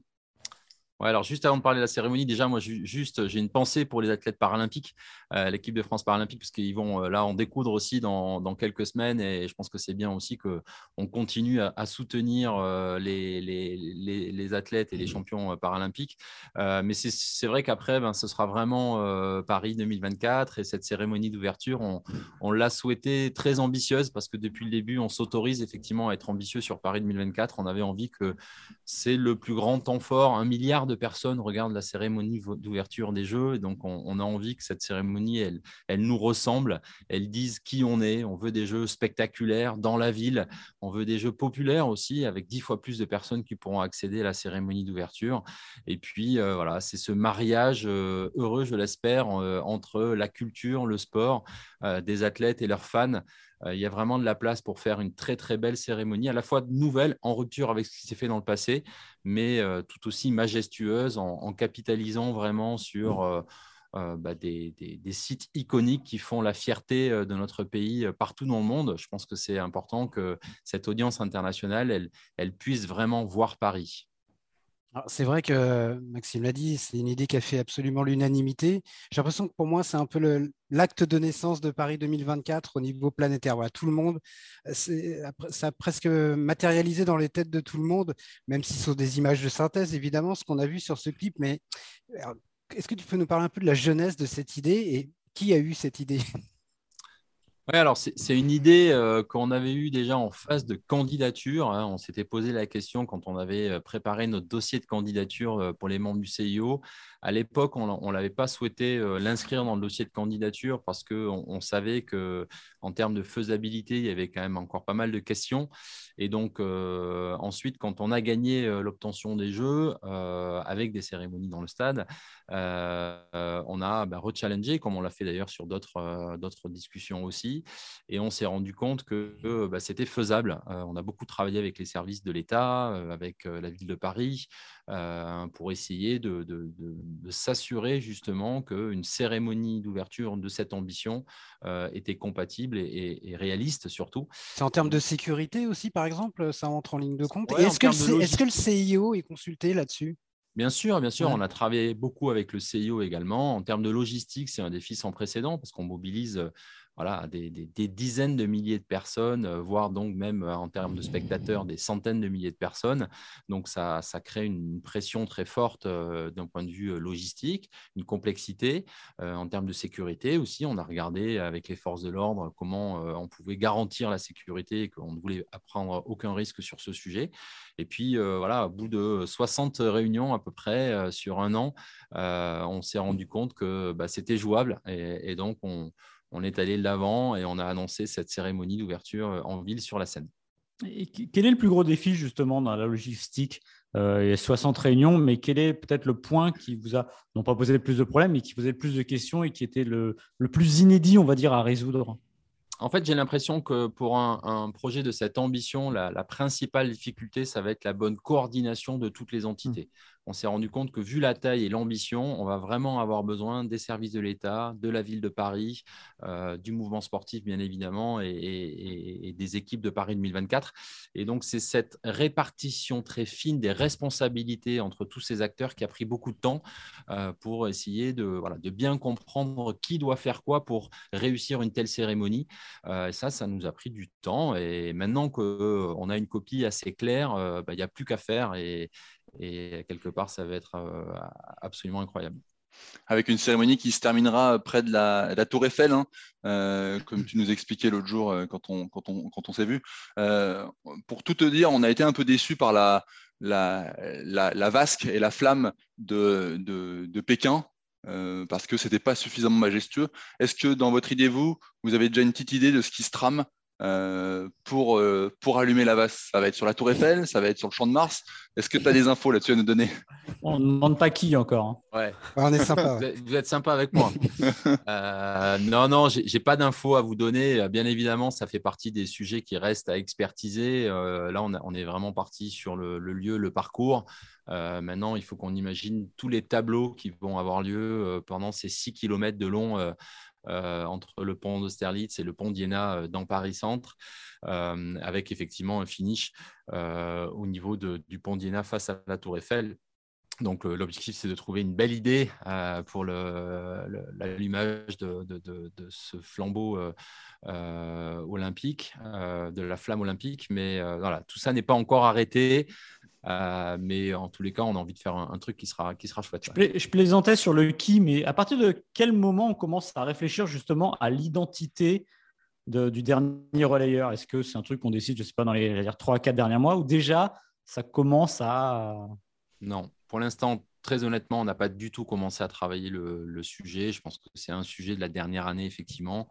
Alors juste avant de parler de la cérémonie, déjà, moi, ju- juste, j'ai une pensée pour les athlètes paralympiques, euh, l'équipe de France paralympique, parce qu'ils vont euh, là en découdre aussi dans, quelques semaines, et je pense que c'est bien aussi qu'on continue à, soutenir euh, les, athlètes et les champions paralympiques. Mais c'est- vrai qu'après, ben, ce sera vraiment Paris 2024, et cette cérémonie d'ouverture, on, on l'a souhaité très ambitieuse, parce que depuis le début, on s'autorise effectivement à être ambitieux sur Paris 2024. On avait envie que c'est le plus grand temps fort. Un milliard de personnes regardent la cérémonie d'ouverture des Jeux. Donc, on, a envie que cette cérémonie, elle, elle nous ressemble. Elle dise qui on est. On veut des Jeux spectaculaires dans la ville. On veut des Jeux populaires aussi, avec dix fois plus de personnes qui pourront accéder à la cérémonie d'ouverture. Et puis, euh, voilà, c'est ce mariage euh, heureux, je l'espère, euh, entre la culture, le sport, des athlètes et leurs fans. Euh, il y a vraiment de la place pour faire une très très belle cérémonie, à la fois nouvelle, en rupture avec ce qui s'est fait dans le passé, mais euh, tout aussi majestueuse, en, en capitalisant vraiment sur euh, bah, des, sites iconiques qui font la fierté de notre pays partout dans le monde. Je pense que c'est important que cette audience internationale, elle puisse vraiment voir Paris. C'est vrai que Maxime l'a dit, c'est une idée qui a fait absolument l'unanimité. J'ai l'impression que pour moi, c'est un peu l'acte de naissance de Paris 2024 au niveau planétaire. Voilà, tout le monde, ça a presque matérialisé dans les têtes de tout le monde, même si ce sont des images de synthèse, évidemment, ce qu'on a vu sur ce clip. Mais est-ce que tu peux nous parler un peu de la jeunesse de cette idée et qui a eu cette idée? Oui, alors c'est une idée euh, qu'on avait eue déjà en phase de candidature. Hein. On s'était posé la question quand on avait euh, préparé notre dossier de candidature euh, pour les membres du CIO. À l'époque, on ne l'avait pas souhaité l'inscrire dans le dossier de candidature parce qu'on on savait qu'en termes de faisabilité, il y avait quand même encore pas mal de questions. Et donc, ensuite, quand on a gagné l'obtention des Jeux avec des cérémonies dans le stade, on a bah, rechallengé, comme on l'a fait d'ailleurs sur d'autres discussions aussi. Et on s'est rendu compte que bah, c'était faisable. Euh, on a beaucoup travaillé avec les services de l'État, euh, avec euh, la ville de Paris, pour essayer de, s'assurer justement qu'une cérémonie d'ouverture de cette ambition était compatible et, réaliste surtout. C'est en termes de sécurité aussi, par exemple, ça entre en ligne de compte. est-ce que, le CIO est consulté là-dessus? Bien sûr, bien sûr, on a travaillé beaucoup avec le CIO également. En termes de logistique, c'est un défi sans précédent parce qu'on mobilise voilà, des, dizaines de milliers de personnes, euh, voire donc même euh, en termes de spectateurs, des centaines de milliers de personnes. Donc ça, ça crée une pression très forte euh, d'un point de vue logistique, une complexité en termes de sécurité aussi. On a regardé avec les forces de l'ordre comment on pouvait garantir la sécurité et qu'on ne voulait prendre aucun risque sur ce sujet. Et puis voilà, au bout de 60 réunions à peu près sur un an, on s'est rendu compte que bah, c'était jouable et, et donc on on est allé de l'avant et on a annoncé cette cérémonie d'ouverture euh, en ville sur la scène. Et quel est le plus gros défi justement dans la logistique euh, Il y a 60 réunions, mais quel est peut-être le point qui vous a, non pas posé le plus de problèmes, mais qui posait le plus de questions et qui était le, plus inédit, on va dire, à résoudre? En fait, j'ai l'impression que pour un, projet de cette ambition, la, principale difficulté, ça va être la bonne coordination de toutes les entités. Mmh on s'est rendu compte que vu la taille et l'ambition, on va vraiment avoir besoin des services de l'État, de la ville de Paris, euh, du mouvement sportif bien évidemment et, des équipes de Paris 2024. Et donc c'est cette répartition très fine des responsabilités entre tous ces acteurs qui a pris beaucoup de temps euh, pour essayer de, bien comprendre qui doit faire quoi pour réussir une telle cérémonie. Euh, ça, ça nous a pris du temps. Et maintenant qu'on a une copie assez claire, bah, il n'y a plus qu'à faire et quelque part, ça va être euh, absolument incroyable avec une cérémonie qui se terminera près de la, Tour Eiffel, hein, euh, comme tu nous expliquais l'autre jour euh, quand on, quand on, quand on s'est vu. pour tout te dire, on a été un peu déçus par la, la, la, vasque et la flamme de, de, de Pékin. parce que ce n'était pas suffisamment majestueux. Est-ce que dans votre idée, vous, vous avez déjà une petite idée de ce qui se trame? Euh, pour, euh, pour allumer la vase Ça va être sur la Tour Eiffel, ça va être sur le Champ de Mars. Est-ce que tu as des infos là-dessus à nous donner? On ne demande pas qui encore. Hein. Ouais. on est sympa. Vous êtes sympa avec moi. euh, non, non, j'ai pas d'infos à vous donner. Bien évidemment, ça fait partie des sujets qui restent à expertiser. Euh, là, on, on, est vraiment parti sur le, le lieu, le parcours. maintenant, il faut qu'on imagine tous les tableaux qui vont avoir lieu pendant ces 6 km de long euh, entre le pont d'Austerlitz et le pont d'Iéna euh, dans Paris Centre, euh, avec effectivement un finish au niveau du pont d'Iéna face à la Tour Eiffel. Donc l'objectif, c'est de trouver une belle idée pour l'allumage de, ce flambeau olympique, de la flamme olympique. Mais voilà, tout ça n'est pas encore arrêté. Euh, mais en tous les cas, on a envie de faire un, truc qui sera, qui sera chouette. Je, plaisantais sur le qui, mais à partir de quel moment on commence à réfléchir justement à l'identité du dernier relayeur? Est-ce que c'est un truc qu'on décide, je ne sais pas, dans les 3-4 derniers mois, ou déjà ça commence à... Non, pour l'instant, très honnêtement, on n'a pas du tout commencé à travailler le, le sujet. Je pense que c'est un sujet de la dernière année, effectivement.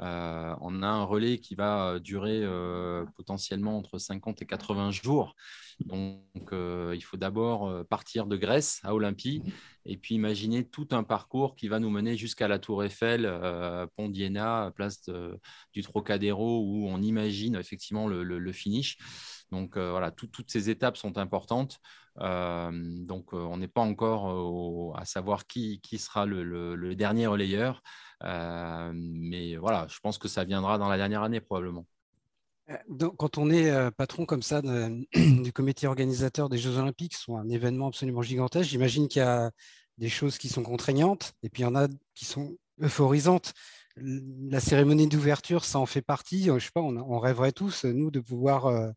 Euh, on a un relais qui va euh, durer euh, potentiellement entre 50 et 80 jours. Donc, il faut d'abord partir de Grèce à Olympie et puis imaginer tout un parcours qui va nous mener jusqu'à la Tour Eiffel, Pont d'Iéna, place du Trocadéro, où on imagine effectivement le, finish. Donc voilà, toutes ces étapes sont importantes. donc on n'est pas encore à savoir qui, qui sera le, dernier relayeur. mais voilà, je pense que ça viendra dans la dernière année probablement. Donc, quand on est patron comme ça du comité organisateur des Jeux Olympiques, sont un événement absolument gigantesque, j'imagine qu'il y a des choses qui sont contraignantes et puis il y en a qui sont euphorisantes. La cérémonie d'ouverture, ça en fait partie. Je sais pas, on, rêverait tous, nous, de pouvoir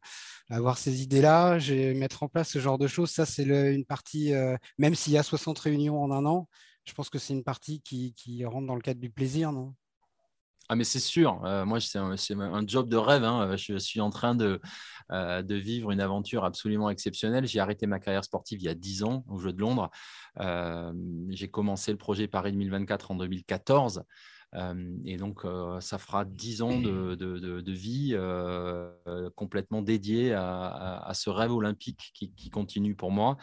avoir ces idées-là, mettre en place ce genre de choses. Ça, c'est une partie, même s'il y a 60 réunions en un an, je pense que c'est une partie qui, qui rentre dans le cadre du plaisir, non? Ah, mais c'est sûr. Euh, moi, c'est un, job de rêve. Hein. Je suis en train de, euh, de vivre une aventure absolument exceptionnelle. J'ai arrêté ma carrière sportive il y a 10 ans au Jeu de Londres. Euh, j'ai commencé le projet Paris 2024 en 2014. et donc, ça fera 10 ans de, vie complètement dédiée à, ce rêve olympique qui continue pour moi.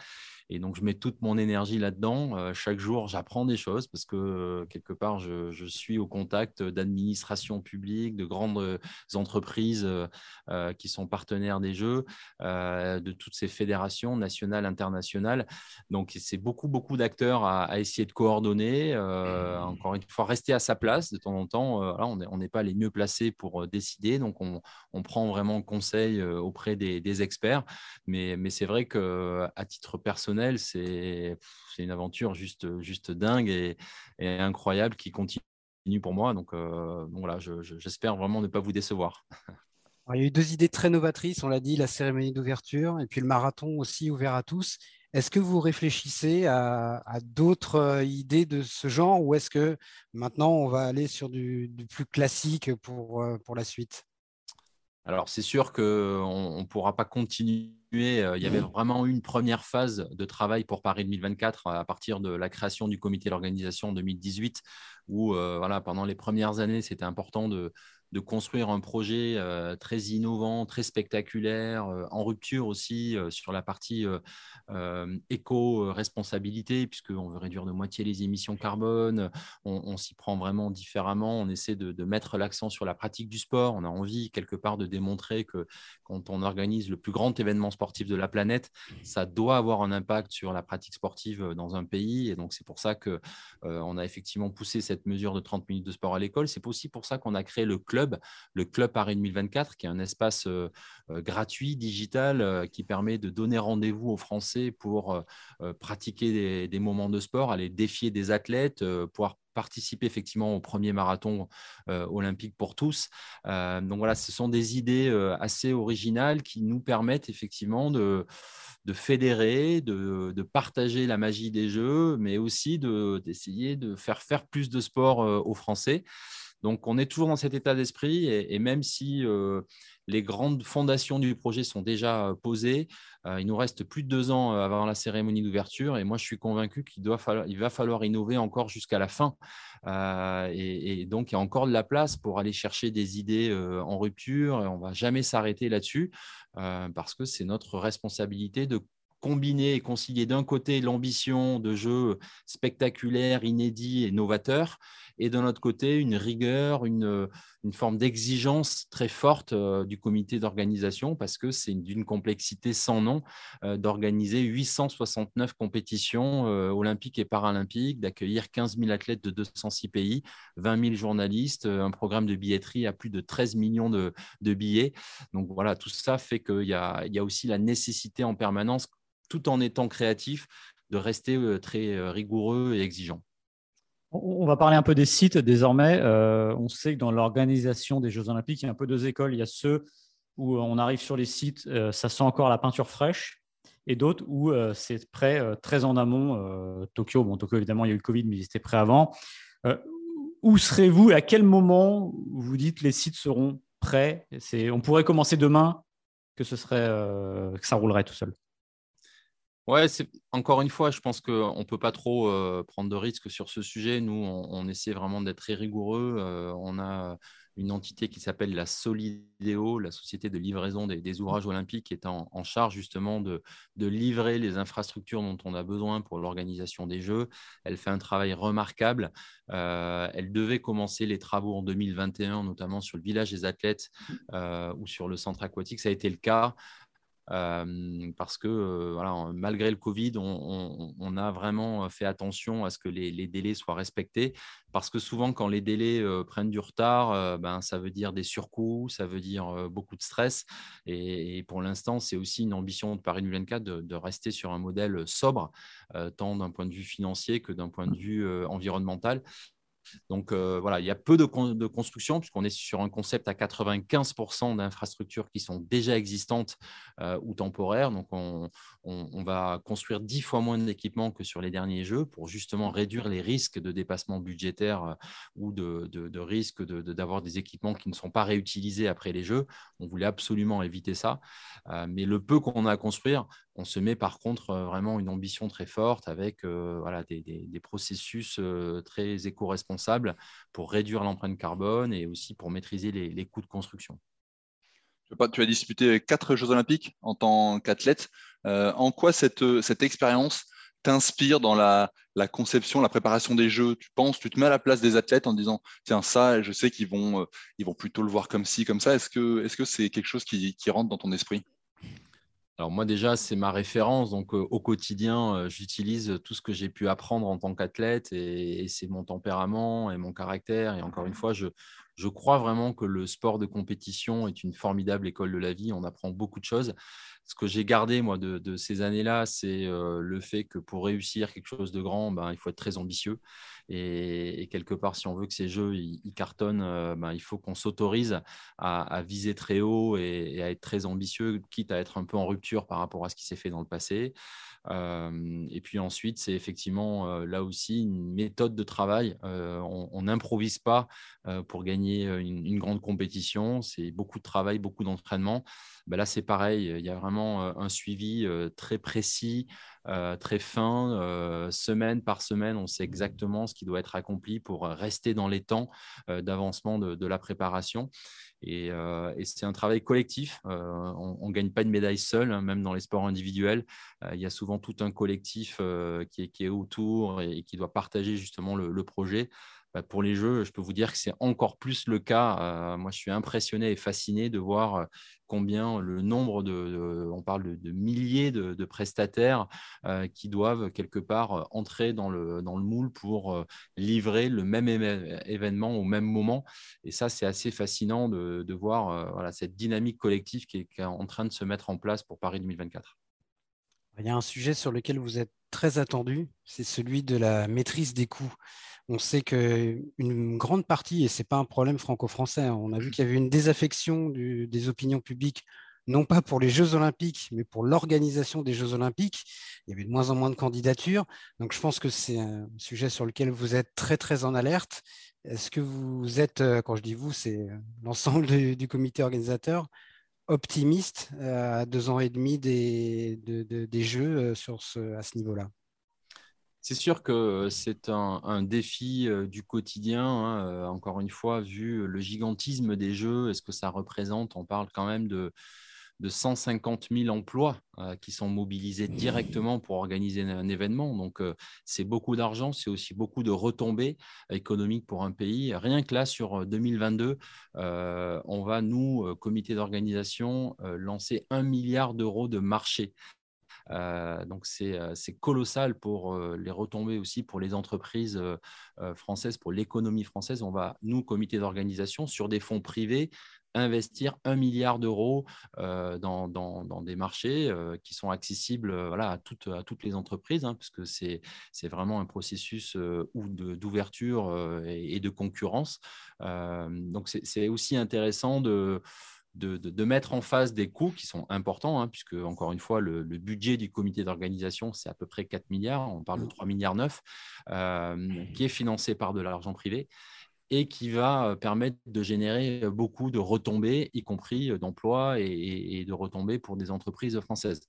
Et donc, je mets toute mon énergie là-dedans. Euh, chaque jour, j'apprends des choses parce que euh, quelque part, je, suis au contact d'administrations publiques, de grandes euh, entreprises qui sont partenaires des Jeux, de toutes ces fédérations nationales, internationales. Donc, c'est beaucoup, beaucoup d'acteurs à, essayer de coordonner. encore une fois, rester à sa place de temps en temps. on n'est pas les mieux placés pour décider. Donc, on, prend vraiment conseil auprès des, des experts. Mais, mais c'est vrai qu'à titre personnel, c'est une aventure juste, juste dingue et, incroyable qui continue pour moi. Donc, euh, voilà, j'espère vraiment ne pas vous décevoir. il y a eu deux idées très novatrices, on l'a dit, la cérémonie d'ouverture et puis le marathon aussi ouvert à tous. Est-ce que vous réfléchissez à, d'autres euh, idées de ce genre ou est-ce que maintenant on va aller sur du, plus classique pour, euh, pour la suite? Alors, c'est sûr qu'on ne pourra pas continuer. Euh, il y avait vraiment eu une première phase de travail pour Paris 2024 à partir de la création du comité d'organisation en 2018, où euh, voilà, pendant les premières années, c'était important de, de construire un projet euh, très innovant, très spectaculaire, euh, en rupture aussi euh, sur la partie éco-responsabilité, puisqu'on veut réduire de moitié les émissions carbone, on, s'y prend vraiment différemment, on essaie de, mettre l'accent sur la pratique du sport, on a envie quelque part de démontrer que quand on organise le plus grand événement sportif de la planète, ça doit avoir un impact sur la pratique sportive dans un pays, et donc c'est pour ça qu'on on a effectivement poussé cette mesure de 30 minutes de sport à l'école, c'est aussi pour ça qu'on a créé le club le Club Paris 2024, qui est un espace euh, euh, gratuit, digital, euh, qui permet de donner rendez-vous aux Français pour pratiquer des, moments de sport, aller défier des athlètes, pouvoir participer effectivement au premier marathon olympique pour tous. donc voilà, ce sont des idées assez originales qui nous permettent effectivement de, de fédérer, de, de, partager la magie des Jeux, mais aussi d'essayer de, faire faire plus de sport aux Français. Donc, on est toujours dans cet état d'esprit et, même si euh, les grandes fondations du projet sont déjà euh, posées, euh, il nous reste plus de deux ans avant la cérémonie d'ouverture et moi, je suis convaincu qu'il va falloir innover encore jusqu'à la fin. Et, donc, il y a encore de la place pour aller chercher des idées en rupture. On ne va jamais s'arrêter là-dessus parce que c'est notre responsabilité de combiner et concilier d'un côté l'ambition de jeux spectaculaires, inédits et novateurs, et d'un autre côté une rigueur, une, une forme d'exigence très forte euh, du comité d'organisation, parce que c'est d'une complexité sans nom euh, d'organiser 869 compétitions euh, olympiques et paralympiques, d'accueillir 15 000 athlètes de 206 pays, 20 000 journalistes, un programme de billetterie à plus de 13 millions de, billets. Donc voilà, tout ça fait qu'il y a, aussi la nécessité en permanence tout en étant créatif, de rester euh, très euh, rigoureux et exigeant. On va parler un peu des sites désormais. Euh, on sait que dans l'organisation des Jeux Olympiques, il y a un peu deux écoles. Il y a ceux où on arrive sur les sites, ça sent encore la peinture fraîche, et d'autres où c'est prêt très en amont. Tokyo, bon, Tokyo évidemment, il y a eu le Covid, mais ils étaient prêts avant. où serez-vous? À quel moment vous dites les sites seront prêts? On pourrait commencer demain, que ce serait que ça roulerait tout seul. Ouais, encore une fois, je pense qu'on ne peut pas trop euh, prendre de risques sur ce sujet. Nous, on, essaie vraiment d'être très rigoureux. Euh, on a une entité qui s'appelle la Solidéo, la société de livraison des, ouvrages olympiques, qui est en, charge justement de, livrer les infrastructures dont on a besoin pour l'organisation des Jeux. Elle fait un travail remarquable. Euh, elle devait commencer les travaux en 2021, notamment sur le village des athlètes ou sur le centre aquatique. Ça a été le cas. Parce que voilà, malgré le Covid, on, a vraiment fait attention à ce que les, délais soient respectés. Parce que souvent, quand les délais prennent du retard, ben, ça veut dire des surcoûts, ça veut dire beaucoup de stress. Et, pour l'instant, c'est aussi une ambition de Paris 2024 de, de rester sur un modèle sobre, tant d'un point de vue financier que d'un point de vue environnemental. Donc euh, voilà, il y a peu de, construction puisqu'on est sur un concept à 95% d'infrastructures qui sont déjà existantes euh, ou temporaires. Donc on, va construire 10 fois moins d'équipements que sur les derniers jeux pour justement réduire les risques de dépassement budgétaire euh, ou de, de, risque d'avoir des équipements qui ne sont pas réutilisés après les jeux. On voulait absolument éviter ça. mais le peu qu'on a à construire, on se met par contre vraiment une ambition très forte avec des, processus très éco-responsables pour réduire l'empreinte carbone et aussi pour maîtriser les, coûts de construction. Tu as disputé quatre Jeux olympiques en tant qu'athlète. En quoi cette, expérience t'inspire dans la, conception, la préparation des Jeux? Tu penses, tu te mets à la place des athlètes en disant, tiens, ça, je sais qu'ils vont, ils vont plutôt le voir comme ci, comme ça. Est-ce que c'est -ce c'est quelque chose qui rentre dans ton esprit? Alors moi déjà, c'est ma référence. Donc euh, au quotidien, euh, j'utilise tout ce que j'ai pu apprendre en tant qu'athlète et, c'est mon tempérament et mon caractère. Et encore une fois, je, je crois vraiment que le sport de compétition est une formidable école de la vie. On apprend beaucoup de choses ce que j'ai gardé moi de, ces années-là, c'est euh, le fait que pour réussir quelque chose de grand, ben, il faut être très ambitieux. Et, quelque part, si on veut que ces jeux ils, cartonnent, euh, ben, il faut qu'on s'autorise à, viser très haut et, à être très ambitieux, quitte à être un peu en rupture par rapport à ce qui s'est fait dans le passé. Et puis ensuite, c'est effectivement là aussi une méthode de travail. on n'improvise pas pour gagner une grande compétition. C'est beaucoup de travail, beaucoup d'entraînement. Bah, là, c'est pareil. Il y a vraiment un suivi très précis, très fin. semaine par semaine, on sait exactement ce qui doit être accompli pour rester dans les temps d'avancement de, la préparation. Et, c'est un travail collectif. on ne gagne pas de médaille seul, hein, même dans les sports individuels. il y a souvent tout un collectif qui est, autour et, qui doit partager justement le projet. Bah, pour les jeux, je peux vous dire que c'est encore plus le cas. Moi, je suis impressionné et fasciné de voir combien le nombre de, on parle de, milliers de, prestataires qui doivent quelque part entrer dans le, dans le moule pour livrer le même événement au même moment. Et ça, c'est assez fascinant de, voir voilà, cette dynamique collective qui est, en train de se mettre en place pour Paris 2024. Il y a un sujet sur lequel vous êtes très attendu, c'est celui de la maîtrise des coûts on sait qu'une grande partie, et ce n'est pas un problème franco-français, hein, on a vu qu'il y avait une désaffection des opinions publiques, non pas pour les Jeux olympiques, mais pour l'organisation des Jeux olympiques. Il y avait de moins en moins de candidatures. Donc je pense que c'est un sujet sur lequel vous êtes très, très en alerte. Est-ce que vous êtes, euh, quand je dis vous, c'est l'ensemble du, comité organisateur, optimiste euh, à deux ans et demi des, Jeux euh, sur ce, à ce niveau-là? C'est sûr que c'est un, défi du quotidien. Hein, encore une fois, vu le gigantisme des jeux et ce que ça représente, on parle quand même de, 150 000 emplois qui sont mobilisés directement pour organiser un, événement. Donc, c'est beaucoup d'argent, c'est aussi beaucoup de retombées économiques pour un pays. Rien que là, sur 2022, on va, nous, comité d'organisation, lancer un milliard d'euros de marché euh, donc euh, c'est colossal pour euh, les retombées aussi pour les entreprises françaises, pour l'économie française. On va, nous, comité d'organisation, sur des fonds privés, investir un milliard d'euros dans, des marchés qui sont accessibles à, toutes, les entreprises, hein, parce c'est vraiment un processus d'ouverture et, de concurrence. donc c'est aussi intéressant de de, mettre en face des coûts qui sont importants, hein, puisque, encore une fois, le, budget du comité d'organisation, c'est à peu près 4 milliards, on parle de 3 milliards 9, euh, qui est financé par de l'argent privé et qui va euh, permettre de générer beaucoup de retombées, y compris d'emplois et, de retombées pour des entreprises françaises.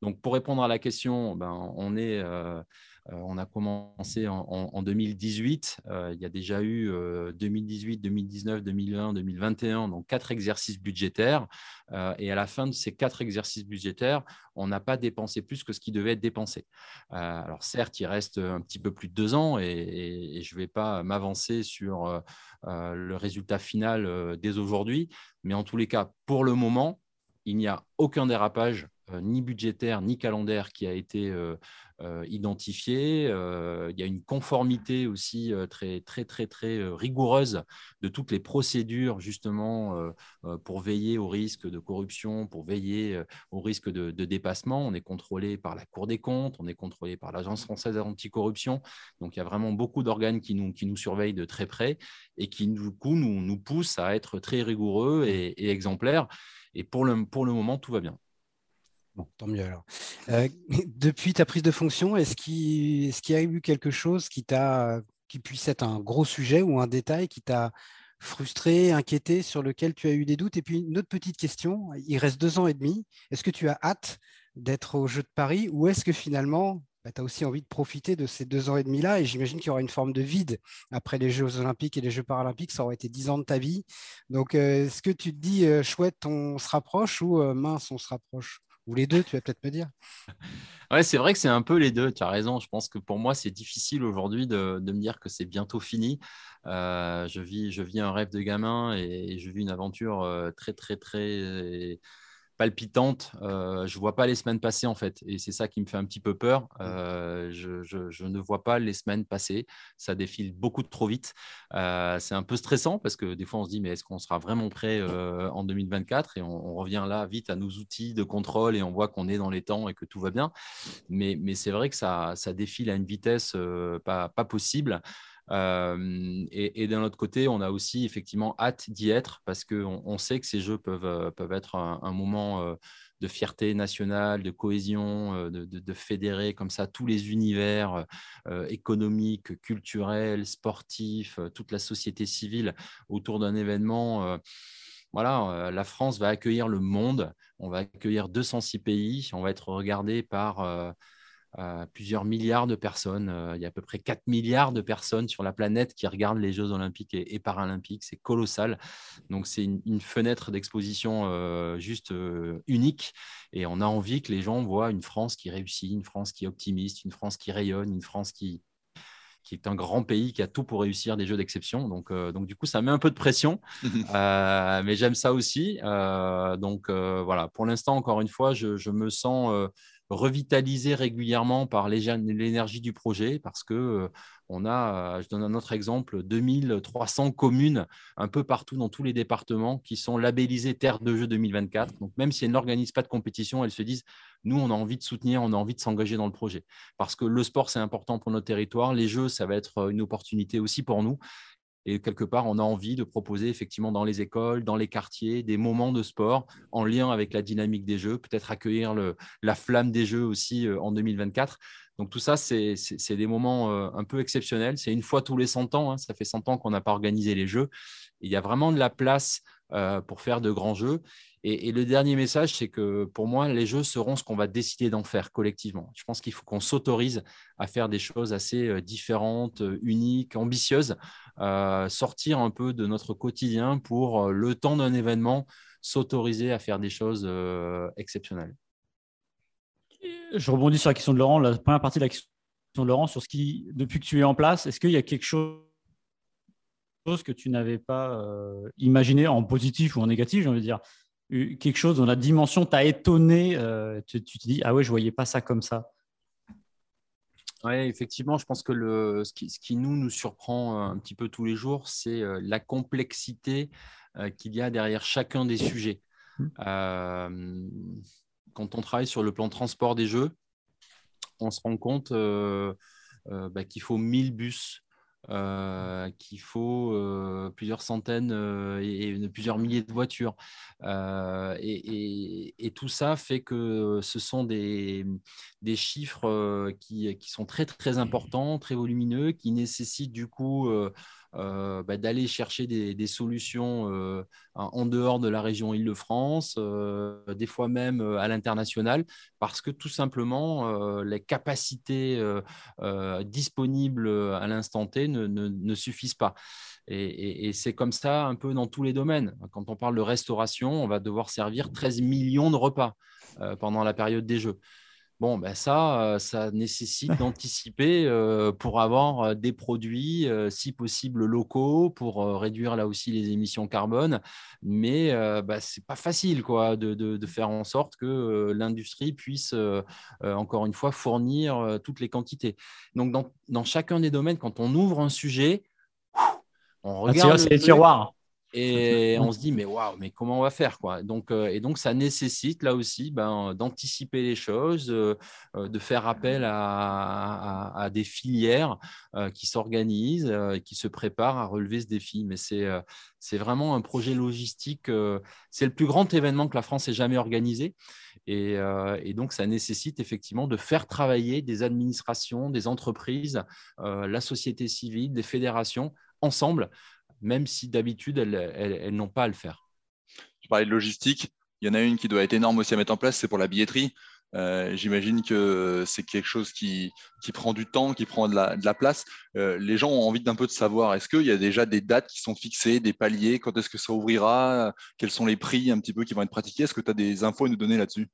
Donc, pour répondre à la question, ben, on est euh, euh, on a commencé en, 2018. Euh, il y a déjà eu 2018, 2019, 2020, 2021, donc quatre exercices budgétaires. Euh, et à la fin de ces quatre exercices budgétaires, on n'a pas dépensé plus que ce qui devait être dépensé. alors certes, il reste un petit peu plus de deux ans et, je ne vais pas m'avancer sur le résultat final dès aujourd'hui. Mais en tous les cas, pour le moment, il n'y a aucun dérapage ni budgétaire ni calendaire qui a été euh, identifié. Euh, il y a une conformité aussi euh, très, très, très, très rigoureuse de toutes les procédures, justement, pour veiller au risque de corruption, pour veiller au risque de, dépassement. On est contrôlé par la Cour des comptes, on est contrôlé par l'Agence française anticorruption. Donc, il y a vraiment beaucoup d'organes qui nous, qui nous surveillent de très près et qui, du coup, nous, nous poussent à être très rigoureux et, et exemplaires. Et pour le, pour le moment, tout va bien. Bon, tant mieux alors. Euh, depuis ta prise de fonction, est-ce qu'il y a eu quelque chose qui, qui puisse être un gros sujet ou un détail qui t'a frustré, inquiété, sur lequel tu as eu des doutes? Et puis une autre petite question, il reste deux ans et demi, est-ce que tu as hâte d'être au Jeu de Paris ou est-ce que finalement bah, tu as aussi envie de profiter de ces deux ans et demi-là? Et j'imagine qu'il y aura une forme de vide après les Jeux olympiques et les Jeux paralympiques. Ça aurait été dix ans de ta vie. Donc, euh, est-ce que tu te dis, euh, chouette, on se rapproche ou mince, on se rapproche? Ou les deux, tu vas peut-être me dire. Ouais, c'est vrai que c'est un peu les deux. Tu as raison. Je pense que pour moi, c'est difficile aujourd'hui de, me dire que c'est bientôt fini. Euh, je, vis, je vis un rêve de gamin et, je vis une aventure euh, très, très, très palpitante. Euh, je ne vois pas les semaines passer en fait. Et c'est ça qui me fait un petit peu peur. Mmh. Euh, je, ne vois pas les semaines passer. Ça défile beaucoup trop vite. Euh, c'est un peu stressant parce que des fois on se dit mais est-ce qu'on sera vraiment prêt en 2024 Et on, revient là vite à nos outils de contrôle et on voit qu'on est dans les temps et que tout va bien. Mais, mais c'est vrai que ça, ça défile à une vitesse pas, pas possible. Euh, et, d'un autre côté, on a aussi effectivement hâte d'y être parce qu'on on sait que ces jeux peuvent, euh, peuvent être un, moment euh, de fierté nationale, de cohésion, de, fédérer comme ça tous les univers économiques, culturels, sportifs, toute la société civile autour d'un événement. voilà, la France va accueillir le monde, on va accueillir 206 pays, on va être regardé par plusieurs milliards de personnes. Euh, il y a à peu près 4 milliards de personnes sur la planète qui regardent les Jeux olympiques et, paralympiques. C'est colossal. Donc, c'est une, fenêtre d'exposition euh, juste euh, unique. Et on a envie que les gens voient une France qui réussit, une France qui est optimiste, une France qui rayonne, une France qui, qui est un grand pays qui a tout pour réussir des jeux d'exception. Donc, donc, du coup, ça met un peu de pression, mais j'aime ça aussi. donc, voilà, pour l'instant, encore une fois, je, je me sens revitalisé régulièrement par l'énergie du projet parce que euh, on a, euh, je donne un autre exemple, 2300 communes un peu partout dans tous les départements qui sont labellisées Terre de Jeux 2024. Donc même si elles n'organisent pas de compétition, elles se disent, nous, on a envie de soutenir, on a envie de s'engager dans le projet. Parce que le sport, c'est important pour notre territoire. Les Jeux, ça va être une opportunité aussi pour nous. Et quelque part, on a envie de proposer effectivement dans les écoles, dans les quartiers, des moments de sport en lien avec la dynamique des Jeux, peut-être accueillir la flamme des Jeux aussi euh, en 2024. Donc tout ça, c'est des moments euh, un peu exceptionnels. C'est une fois tous les 100 ans. Hein. Ça fait 100 ans qu'on n'a pas organisé les Jeux. il y a vraiment de la place euh, pour faire de grands Jeux. Et, le dernier message, c'est que pour moi, les jeux seront ce qu'on va décider d'en faire collectivement. Je pense qu'il faut qu'on s'autorise à faire des choses assez euh, différentes, euh, uniques, ambitieuses, euh, sortir un peu de notre quotidien pour le temps d'un événement, s'autoriser à faire des choses exceptionnelles. Je rebondis sur la question de Laurent, la première partie de la question de Laurent, sur ce qui, depuis que tu es en place, est-ce qu'il y a quelque chose que tu n'avais pas imaginé en positif ou en négatif, j'ai envie de dire? Quelque chose dont la dimension t'a étonné euh, tu, te dis, ah ouais, je voyais pas ça comme ça Oui, effectivement, je pense que le, ce, qui, ce qui nous, nous surprend euh, un petit peu tous les jours, c'est euh, la complexité qu'il y a derrière chacun des sujets. Mmh. quand on travaille sur le plan transport des jeux, on se rend compte bah, qu'il faut 1000 bus euh, qu'il faut euh, plusieurs centaines euh, et, plusieurs milliers de voitures. Et, tout ça fait que ce sont des, des chiffres qui, qui, sont très très importants, très volumineux, qui nécessitent du coup euh, bah, d'aller chercher des, solutions euh, en dehors de la région Île-de-France, euh, des fois même à l'international, parce que tout simplement, les capacités disponibles à l'instant T ne, suffisent pas. Et, c'est comme ça un peu dans tous les domaines. Quand on parle de restauration, on va devoir servir 13 millions de repas pendant la période des Jeux. Bon, ben ça, ça nécessite d'anticiper euh, pour avoir des produits, si possible locaux, pour réduire là aussi les émissions carbone. Mais bah, ce n'est pas facile quoi, de, faire en sorte que l'industrie puisse, encore une fois, fournir toutes les quantités. Donc, dans, chacun des domaines, quand on ouvre un sujet, on ah, regarde. c'est les tiroirs. Et on se dit, mais waouh, mais comment on va faire quoi? Donc, euh, Et donc, ça nécessite là aussi ben, d'anticiper les choses, euh, euh, de faire appel à, des filières qui s'organisent, et qui se préparent à relever ce défi. Mais c'est vraiment un projet logistique. c'est le plus grand événement que la France ait jamais organisé. Et, et, donc, ça nécessite effectivement de faire travailler des administrations, des entreprises, la société civile, des fédérations ensemble même si d'habitude, elles, n'ont pas à le faire. Tu parlais de logistique. Il y en a une qui doit être énorme aussi à mettre en place, c'est pour la billetterie. Euh, j'imagine que c'est quelque chose qui, prend du temps, qui prend de la, place. Euh, les gens ont envie d'un peu de savoir, est-ce qu'il y a déjà des dates qui sont fixées, des paliers, quand est-ce que ça ouvrira, quels sont les prix un petit peu qui vont être pratiqués? Est-ce que tu as des infos à nous donner là-dessus?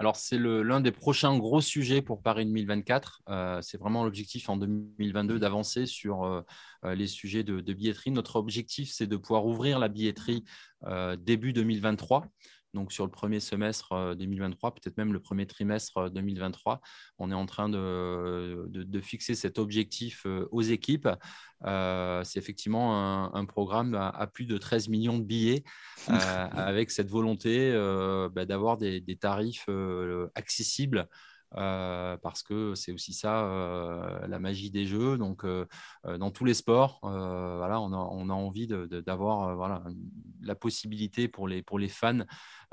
Alors, c'est l'un des prochains gros sujets pour Paris 2024. Euh, c'est vraiment l'objectif en 2022 d'avancer sur euh, euh, les sujets de, billetterie. Notre objectif, c'est de pouvoir ouvrir la billetterie début 2023 donc sur le premier semestre 2023, peut-être même le premier trimestre 2023. On est en train de, de, fixer cet objectif aux équipes. c'est effectivement un, programme à, plus de 13 millions de billets avec cette volonté bah, d'avoir des, des, tarifs accessibles euh, parce que c'est aussi ça euh, la magie des jeux. Donc, euh, dans tous les sports, voilà, on, a, envie d'avoir voilà, la possibilité pour les, pour les fans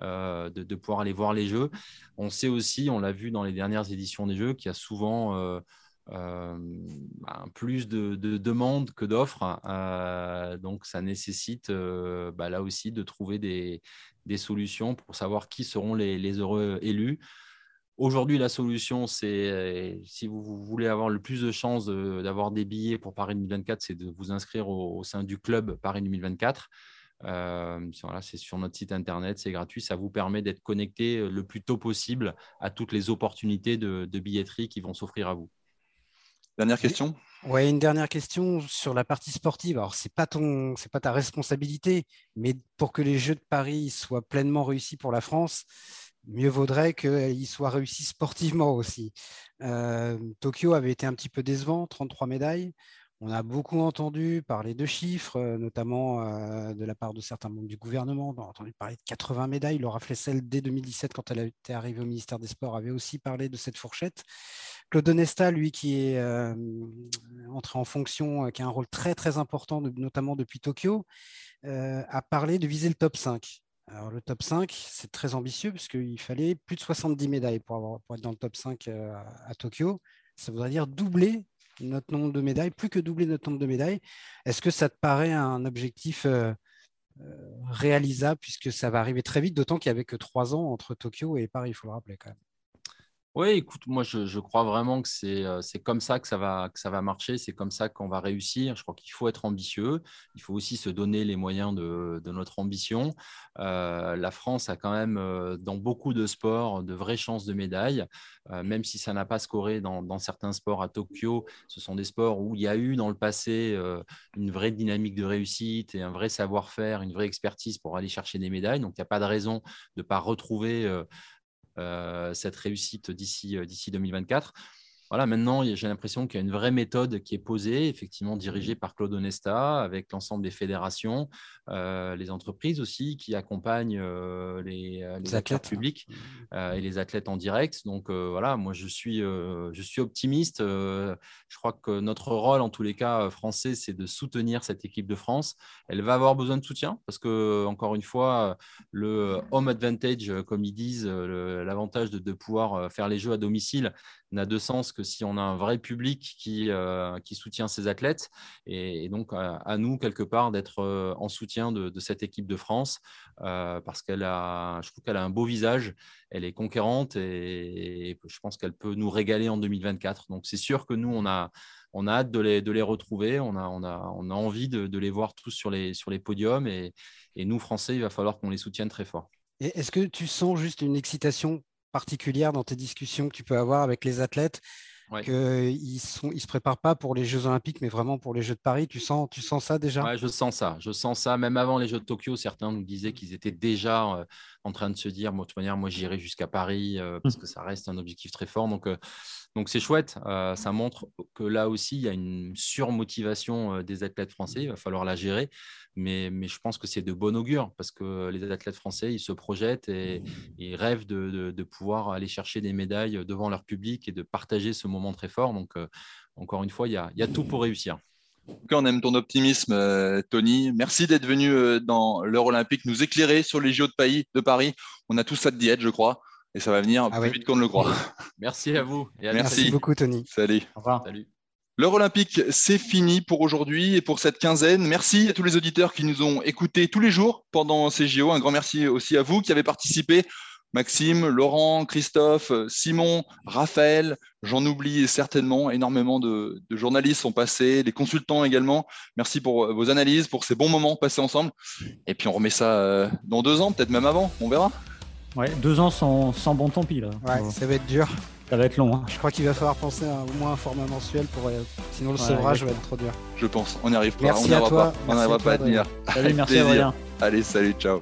de, pouvoir aller voir les jeux. On sait aussi, on l'a vu dans les dernières éditions des jeux, qu'il y a souvent bah, plus de, de demandes que d'offres. donc, ça nécessite bah, là aussi de trouver des, des, solutions pour savoir qui seront les heureux élus. Aujourd'hui, la solution, c'est euh, si vous, voulez avoir le plus de chances d'avoir des billets pour Paris 2024, c'est de vous inscrire au, sein du club Paris 2024. Euh, voilà, c'est sur notre site internet, c'est gratuit. Ça vous permet d'être connecté euh, le plus tôt possible à toutes les opportunités de, billetterie qui vont s'offrir à vous. Dernière question. Oui, une dernière question sur la partie sportive. Alors, ce n'est pas, ton, pas ta responsabilité, mais pour que les Jeux de Paris soient pleinement réussis pour la France, mieux vaudrait qu'il soit réussi sportivement aussi. Euh, Tokyo avait été un petit peu décevant, 33 médailles. On a beaucoup entendu parler de chiffres, euh, notamment euh, de la part de certains membres du gouvernement. On a entendu parler de 80 médailles. Laura Flessel, dès 2017, quand elle était arrivée au ministère des Sports, avait aussi parlé de cette fourchette. Claude Onesta, lui, qui est entré en fonction, qui a un rôle très très important, notamment depuis Tokyo, a parlé de viser le top 5. Alors, le top 5, c'est très ambitieux puisqu'il fallait plus de 70 médailles pour, avoir, être dans le top 5 euh, à, Tokyo. Ça voudrait dire doubler notre nombre de médailles, plus que doubler notre nombre de médailles. Est-ce que ça te paraît un objectif euh, euh, réalisable puisque ça va arriver très vite, d'autant qu'il n'y avait que trois ans entre Tokyo et Paris, il faut le rappeler quand même. Oui, écoute, moi je, crois vraiment que euh, c'est comme ça que ça va, que ça va marcher, c'est comme ça qu'on va réussir. Je crois qu'il faut être ambitieux, il faut aussi se donner les moyens de, notre ambition. Euh, la France a quand même, euh, dans beaucoup de sports, de vraies chances de médailles, même si ça n'a pas scoré dans, certains sports à Tokyo. Ce sont des sports où il y a eu dans le passé une vraie dynamique de réussite et un vrai savoir-faire, une vraie expertise pour aller chercher des médailles. Donc il n'y a pas de raison de ne pas retrouver cette réussite d'ici 2024. Euh, voilà, maintenant, j'ai l'impression qu'il y a une vraie méthode qui est posée, effectivement dirigée par Claude Onesta, avec l'ensemble des fédérations, euh, les entreprises aussi qui accompagnent les, athlètes publics et les athlètes en direct. Donc voilà, moi je suis, je suis optimiste. je crois que notre rôle, en tous les cas français, c'est de soutenir cette équipe de France. Elle va avoir besoin de soutien parce que, encore une fois, le home advantage, comme ils disent, l'avantage de, de, pouvoir faire les jeux à domicile n'a de sens que si on a un vrai public qui, euh, soutient ses athlètes. Et, donc, à, nous, quelque part, d'être euh, en soutien de, cette équipe de France, euh, parce qu'elle a, je trouve qu'elle a un beau visage, elle est conquérante et, je pense qu'elle peut nous régaler en 2024. Donc, c'est sûr que nous, on a, hâte de les, retrouver, on a, envie de, les voir tous sur les, podiums. Et nous, Français, il va falloir qu'on les soutienne très fort. Est-ce que tu sens juste une excitation particulière dans tes discussions que tu peux avoir avec les athlètes? Ouais. qu'ils ne ils se préparent pas pour les Jeux Olympiques, mais vraiment pour les Jeux de Paris. Tu sens, tu sens ça déjà? Ouais, je sens ça. Je sens ça. Même avant les Jeux de Tokyo, certains nous disaient qu'ils étaient déjà euh, en train de se dire, moi, de toute manière, moi, j'irai jusqu'à Paris euh, parce que ça reste un objectif très fort. Donc, euh, donc c'est chouette. Ça montre que là aussi, il y a une surmotivation des athlètes français. Il va falloir la gérer. Mais, mais je pense que c'est de bon augure parce que les athlètes français, ils se projettent et ils rêvent de, de- de pouvoir aller chercher des médailles devant leur public et de partager ce moment très fort. Donc, euh, encore une fois, il y a, il y a tout pour réussir. En tout cas, on aime ton optimisme, euh, Tony. Merci d'être venu euh, dans l'heure olympique nous éclairer sur les JO de Paris. De Paris. On a tous ça de diète, je crois, et ça va venir Ah plus oui. vite qu'on ne le croit. Merci à vous. Et à Merci. Merci beaucoup, Tony. Salut. Au revoir. Salut. L'heure olympique, c'est fini pour aujourd'hui et pour cette quinzaine. Merci à tous les auditeurs qui nous ont écoutés tous les jours pendant ces JO. Un grand merci aussi à vous qui avez participé. Maxime, Laurent, Christophe, Simon, Raphaël, j'en oublie certainement énormément de, de journalistes sont passés, les consultants également. Merci pour vos analyses, pour ces bons moments passés ensemble. Et puis on remet ça euh, dans deux ans, peut-être même avant, on verra. Ouais, deux ans sans, sans bon tant pis là. Ouais, ça va être dur. Ça va être long. hein. Je crois qu'il va falloir penser à au moins un format mensuel pour. euh, sinon, le Ouais, sevrage va être trop dur. Je pense, on n'y arrive pas, Merci on n'y à arrivera toi. pas, on Merci n'arrivera à pas à toi, tenir. Salut, merci. Adrien. Allez, salut, ciao.